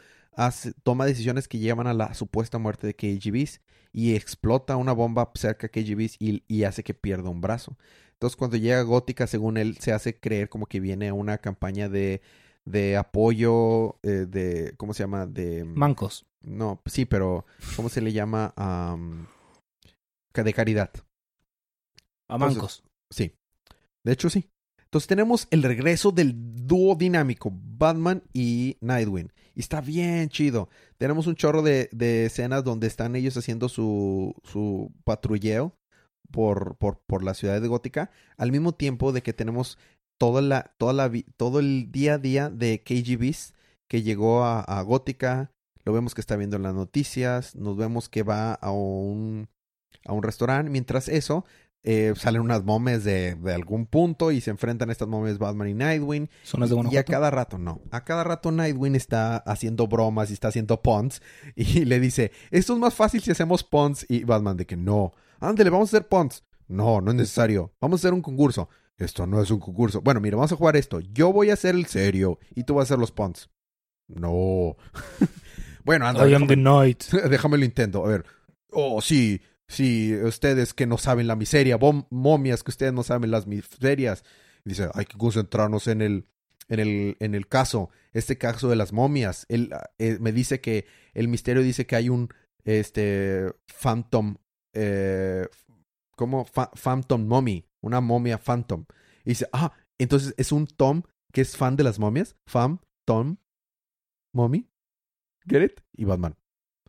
toma decisiones que llevan a la supuesta muerte de KGBs. Y explota una bomba cerca de KGBs y, y hace que pierda un brazo. Entonces, cuando llega a Gótica, según él, se hace creer como que viene una campaña de, de apoyo, eh, de, ¿cómo se llama? De... Mancos. No, sí, pero ¿cómo se le llama? Am, ca- de caridad. A Entonces- mancos. Sí. De hecho, sí. Entonces tenemos el regreso del dúo dinámico, Batman y Nightwing. Y está bien chido. Tenemos un chorro de, de escenas donde están ellos haciendo su, su patrulleo por, por, por la ciudad de Gótica. Al mismo tiempo de que tenemos toda la, toda la, todo el día a día de KGBs que llegó a, a Gótica. Lo vemos que está viendo en las noticias. Nos vemos que va a un, a un restaurante. Mientras eso, eh, salen unas momias de, de algún punto y se enfrentan estas momias Batman y Nightwing. Son las de Y a cada rato, no. A cada rato Nightwing está haciendo bromas y está haciendo puns. *laughs* Y le dice, esto es más fácil si hacemos puns. Y Batman de que no. Ándale, vamos a hacer puns. No, no es necesario. Vamos a hacer un concurso. Esto no es un concurso. Bueno, mira, vamos a jugar esto. Yo voy a hacer el serio y tú vas a hacer los puns. No. *laughs* bueno, anda, I am the déjame, night. *laughs* déjame lo intento. A ver. Oh, sí. Sí, ustedes que no saben la miseria. momias que ustedes no saben las miserias. Dice, hay que concentrarnos en el, en el, en el caso, este caso de las momias. Él eh, me dice que el misterio dice que hay un este phantom, eh, ¿cómo? Fa- phantom mommy, una momia phantom. Y dice, ah, entonces es un Tom que es fan de las momias. Fam, Tom, mommy. Get it? Y Batman.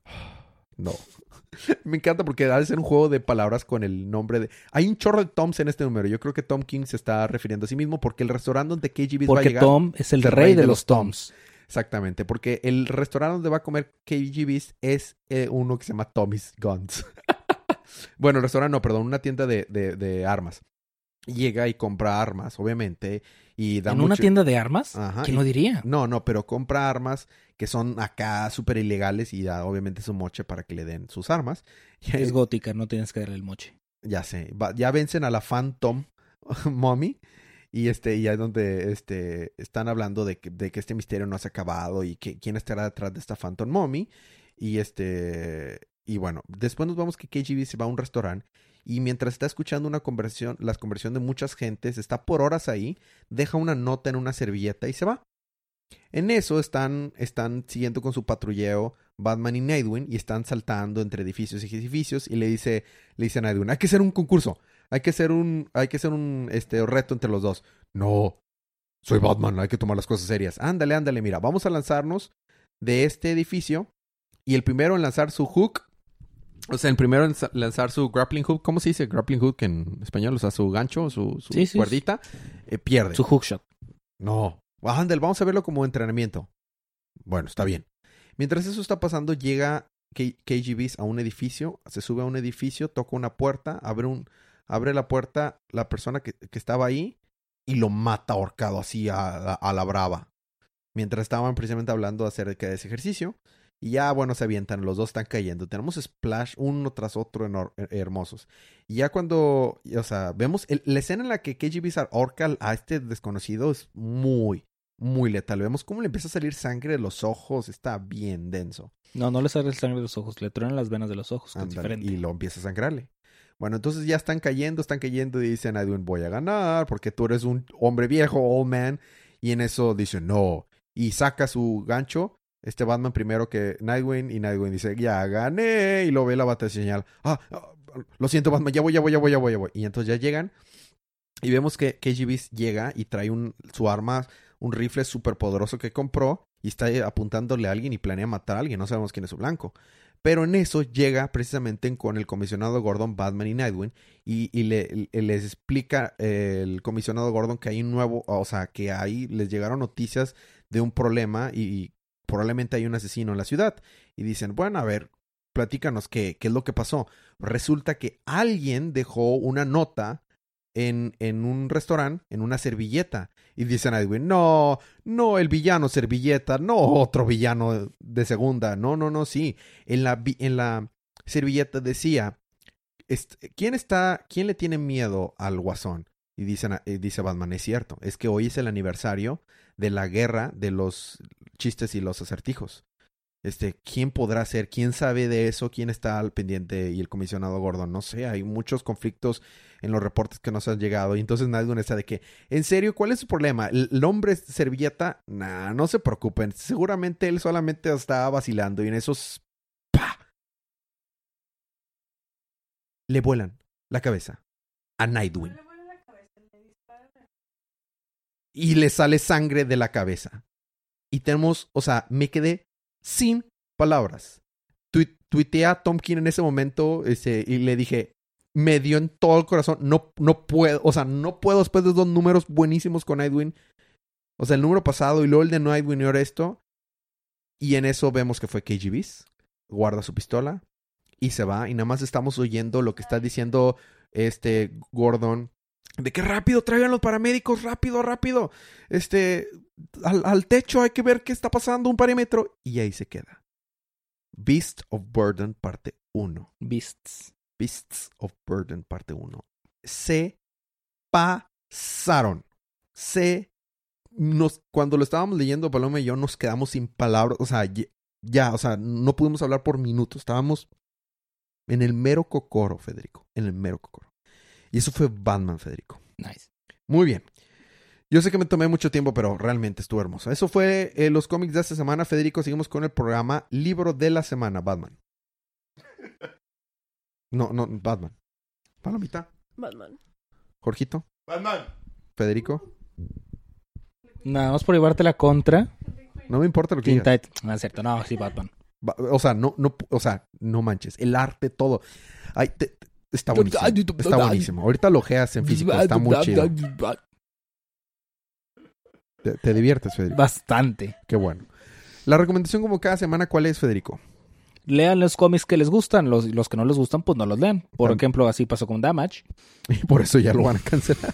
*sighs* No. *laughs* Me encanta porque ha de ser un juego de palabras con el nombre de. Hay un chorro de Toms en este número. Yo creo que Tom King se está refiriendo a sí mismo porque el restaurante donde KGB va a Porque llegar. Tom es el rey de los Toms. Exactamente, porque el restaurante donde va a comer KGBs es eh, uno que se llama Tommy's Guns. *laughs* bueno, el restaurante no, perdón, una tienda de, de, de armas. Llega y compra armas, obviamente, y da ¿En una tienda de armas? Ajá, ¿Quién y- lo diría? No, no, pero compra armas que son acá súper ilegales y da obviamente su moche para que le den sus armas. *laughs* Y Es gótica, no tienes que darle el moche. ya sé, va- ya vencen a la Phantom *laughs* Mommy Y este, y ahí es donde este, están hablando de que, de que este misterio no se ha acabado y que quién estará detrás de esta Phantom Mommy. Y este, y bueno, después nos vamos que KGB se va a un restaurante y mientras está escuchando una conversión, la conversión de muchas gentes, está por horas ahí, deja una nota en una servilleta y se va. En eso están, están siguiendo con su patrulleo Batman y Nightwing y están saltando entre edificios y edificios y le dice, le dice a Nightwing, hay que hacer un concurso, hay que hacer un, hay que hacer un este, reto entre los dos. No, soy Batman, hay que tomar las cosas serias. Ándale, ándale, mira, vamos a lanzarnos de este edificio y el primero en lanzar su hook, o sea, el primero lanzar su grappling hook, ¿cómo se dice grappling hook en español? O sea, su gancho, su, su Sí, sí. cuerdita, eh, pierde. Su hookshot. No. Vamos a verlo como entrenamiento. Bueno, está bien. Mientras eso está pasando, llega KGBs a un edificio, se sube a un edificio, toca una puerta, abre un, abre la puerta la persona que, que estaba ahí y lo mata ahorcado así a, la- a la brava. Mientras estaban precisamente hablando acerca de ese ejercicio. Y ya, bueno, se avientan, los dos están cayendo. Tenemos splash uno tras otro hermosos. Y ya cuando, o sea, vemos el- la escena en la que KGB ahorca al- a este desconocido es muy, muy letal. Vemos cómo le empieza a salir sangre de los ojos. Está bien denso. No, no le sale sangre de los ojos, le truenan las venas de los ojos, que es diferente. y lo empieza a sangrarle. Bueno, entonces ya están cayendo, están cayendo y dicen, Edwin, voy a ganar porque tú eres un hombre viejo, old man. Y en eso dice, no. Y saca su gancho, este Batman primero que Nightwing, y Nightwing dice, ya gané. Y lo ve la batalla señal. Ah, ah, lo siento, Batman, ya voy, ya voy, ya voy, ya voy. Y entonces ya llegan y vemos que KGB llega y trae un, su arma, un rifle súper poderoso que compró y está apuntándole a alguien y planea matar a alguien. No sabemos quién es su blanco. Pero en eso llega precisamente con el comisionado Gordon, Batman y Nightwing y, le, le- les explica eh, el comisionado Gordon que hay un nuevo, o sea, que ahí les llegaron noticias de un problema y probablemente hay un asesino en la ciudad. Y dicen, bueno, a ver, platícanos qué, qué es lo que pasó. Resulta que alguien dejó una nota en, en un restaurante, en una servilleta. Y dicen a Edwin, no, no el villano servilleta, no otro villano de segunda. No, no, no, sí. En la, en la servilleta decía, ¿quién está, quién le tiene miedo al guasón? Y dicen, eh, dice Batman, es cierto, es que hoy es el aniversario de la guerra de los chistes y los acertijos. Este, ¿quién podrá ser? ¿Quién sabe de eso? ¿Quién está al pendiente? Y el comisionado Gordon, no sé, hay muchos conflictos en los reportes que nos han llegado. Y entonces nadie está de que, ¿en serio? ¿Cuál es su problema? ¿El hombre servilleta? No se preocupen. Seguramente él solamente estaba vacilando y en esos... ¡pa! Le vuelan la cabeza a Nightwing. Y le sale sangre de la cabeza. Y tenemos, o sea, me quedé sin palabras. Tui- tuiteé a Tom King en ese momento este, y le dije, me dio en todo el corazón, no, no puedo, o sea, no puedo después de dos números buenísimos con Nightwing. O sea, el número pasado y luego el de Nightwing y ahora esto. Y en eso vemos que fue KGBs. Guarda su pistola y se va. Y nada más estamos oyendo lo que está diciendo este Gordon. De que rápido, traigan los paramédicos, rápido, rápido. Este, al, al techo hay que ver qué está pasando, un parámetro. Y ahí se queda. Beast of Burden, parte 1. Beasts. Beasts of Burden, parte 1. Se pasaron. Se. Nos, cuando lo estábamos leyendo, Paloma y yo nos quedamos sin palabras. O sea, ya, o sea, no pudimos hablar por minutos. Estábamos en el mero cocoro, Federico. En el mero cocoro. Y eso fue Batman, Federico. Nice. Muy bien. Yo sé que me tomé mucho tiempo, pero realmente estuvo hermoso. Eso fue eh, los cómics de esta semana. Federico, seguimos con el programa Libro de la Semana, Batman. No, no, Batman. Palomita, Batman. Jorgito, Batman. Federico. Nada más por llevarte la contra. No me importa lo que Teen digas. No es cierto, no, sí, Batman. Ba- O sea, no, no, o sea, no manches. El arte, todo. Ay, te- está buenísimo. Está buenísimo. Ahorita lo ojeas en físico, está muy chido. Te, te diviertes, Federico. Bastante. Qué bueno. La recomendación como cada semana, ¿cuál es, Federico? Lean los cómics que les gustan, los, los que no les gustan, pues no los lean. Por ejemplo, así pasó con Damage. *laughs* Y por eso ya lo van a cancelar.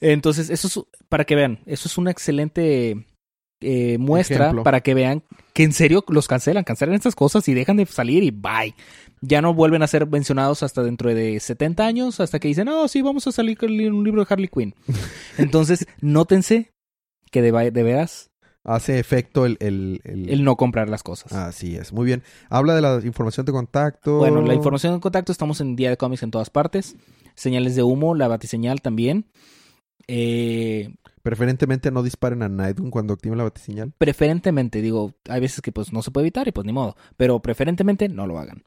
Entonces, eso es, para que vean, eso es una excelente eh, muestra Ejemplo. para que vean que en serio los cancelan, cancelan estas cosas y dejan de salir y bye. Ya no vuelven a ser mencionados hasta dentro de 70 años, hasta que dicen, oh, sí, vamos a salir con un libro de Harley Quinn. *laughs* Entonces, nótense que de, de veras Hace efecto el... el, el- el no comprar las cosas. Así es, muy bien. Habla de la información de contacto. Bueno, la información en contacto, estamos en Día de Cómics en todas partes. Señales de humo, la batiseñal también. Eh, Preferentemente no disparen a Nightwing cuando activen la batiseñal. preferentemente, digo, hay veces que pues no se puede evitar y pues ni modo, pero preferentemente no lo hagan.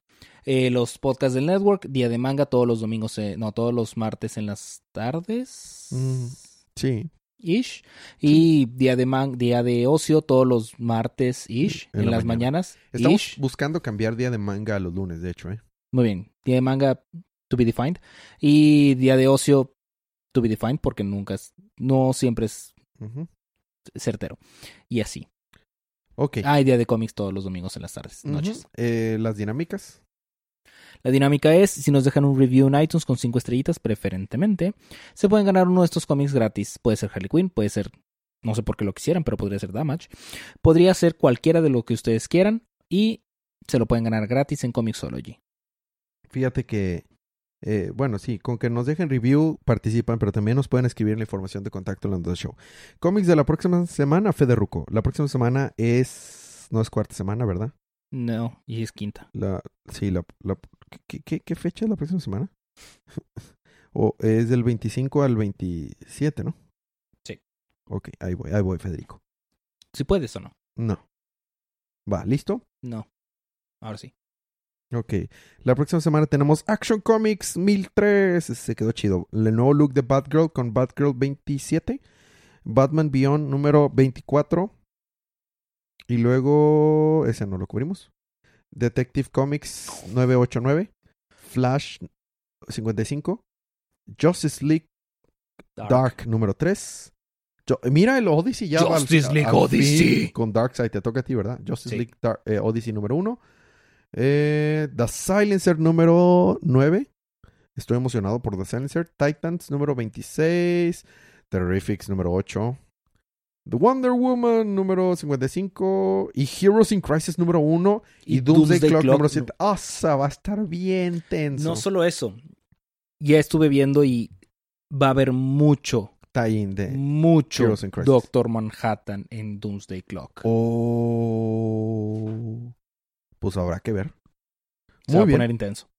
Eh, los podcasts del network, Día de Manga todos los domingos, eh, no, todos los martes en las tardes. Mm, sí. Ish. Y día de man día de ocio todos los martes ish En en, la las mañana. mañanas. Estamos ish. buscando cambiar día de manga a los lunes, de hecho, ¿eh? Muy bien. Día de manga to be defined y día de ocio to be defined porque nunca es no siempre es certero. Y así. Ok. Hay día de cómics todos los domingos en las tardes, noches. Eh, las dinámicas. La dinámica es, si nos dejan un review en iTunes con cinco estrellitas, preferentemente, se pueden ganar uno de estos cómics gratis. Puede ser Harley Quinn, puede ser, no sé por qué lo quisieran, pero podría ser Damage. Podría ser cualquiera de lo que ustedes quieran y se lo pueden ganar gratis en Comixology. Fíjate que, eh, bueno, sí, con que nos dejen review participan, pero también nos pueden escribir la información de contacto en el show. Cómics de la próxima semana, Fede Ruco. La próxima semana es, no es cuarta semana, ¿verdad? No, y es quinta. La, sí, la, la- ¿qué, qué, qué fecha es la próxima semana? *laughs* o es del 25 al 27, ¿no? Sí. Ok, ahí voy, ahí voy, Federico. Si puedes o no. No. Va, ¿listo? No. Ahora sí. Ok. La próxima semana tenemos Action Comics 1003. Ese Se quedó chido. El nuevo look de Batgirl con Batgirl 27. Batman Beyond número 24. Y luego. Ese no lo cubrimos. Detective Comics 989. Flash 55. Justice League Dark, número 3. Yo- mira el Odyssey ya al- Justice League al Odyssey. fin con Darkseid. Te toca a ti, ¿verdad? Justice Sí. League Dar- eh, Odyssey número 1. Eh, The Silencer número 9. Estoy emocionado por The Silencer. Titans número 26. Terrifics número 8. The Wonder Woman número 55. Y Heroes in Crisis número 1. Y, Doomsday, Clock, número 7. ¡Ah, esa va a estar bien tenso! No solo eso. Ya estuve viendo y va a haber mucho, de... mucho Heroes in Crisis. Doctor Manhattan en Doomsday Clock. Oh. Pues habrá que ver. Se Muy va a bien. poner intenso.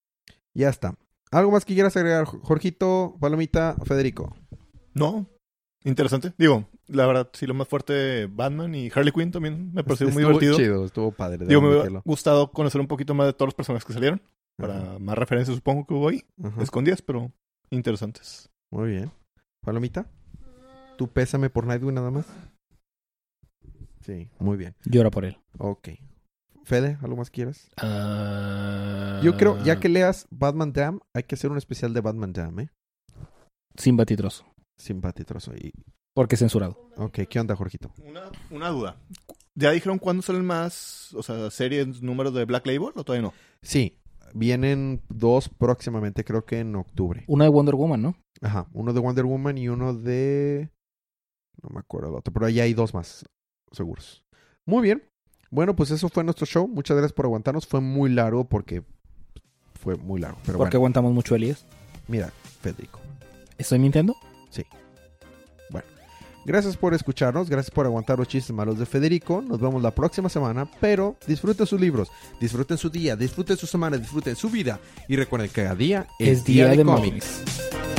Ya está. ¿Algo más que quieras agregar, Jorgito, Palomita, Federico? No, interesante. Digo, la verdad, sí, lo más fuerte, Batman y Harley Quinn también me pareció muy Estuvo divertido. chido, estuvo padre. Digo, me hubiera gustado conocer un poquito más de todos los personajes que salieron. Para Ajá, más referencias, supongo que hubo ahí. ajá. Escondidas, pero interesantes. Muy bien. Palomita, ¿tú pésame por Nightwing nada más? Sí, muy bien. Llora por él. Ok. Fede, ¿algo más quieras? Ah, Yo creo, ya que leas Batman Dam, hay que hacer un especial de Batman Dam, ¿eh? Sin batitrozo. Sin batitrozo ahí. Porque censurado. Ok, ¿qué onda, Jorgito? Una, una duda. ¿Ya dijeron cuándo salen más, o sea, series, números de Black Label o todavía no? Sí, vienen dos próximamente, creo que en octubre. Una de Wonder Woman, ¿no? Ajá, uno de Wonder Woman y uno de... No me acuerdo el otro, pero ahí hay dos más seguros. Muy bien. Bueno, pues eso fue nuestro show. Muchas gracias por aguantarnos. Fue muy largo porque fue muy largo. Pero Porque bueno, aguantamos mucho Elías. mira, Federico. ¿Estoy mintiendo? Gracias por escucharnos, gracias por aguantar los chistes malos de Federico. Nos vemos la próxima semana, pero disfruten sus libros, disfruten su día, disfruten su semana, disfruten su vida y recuerden que cada día es, Es día de cómics. cómics.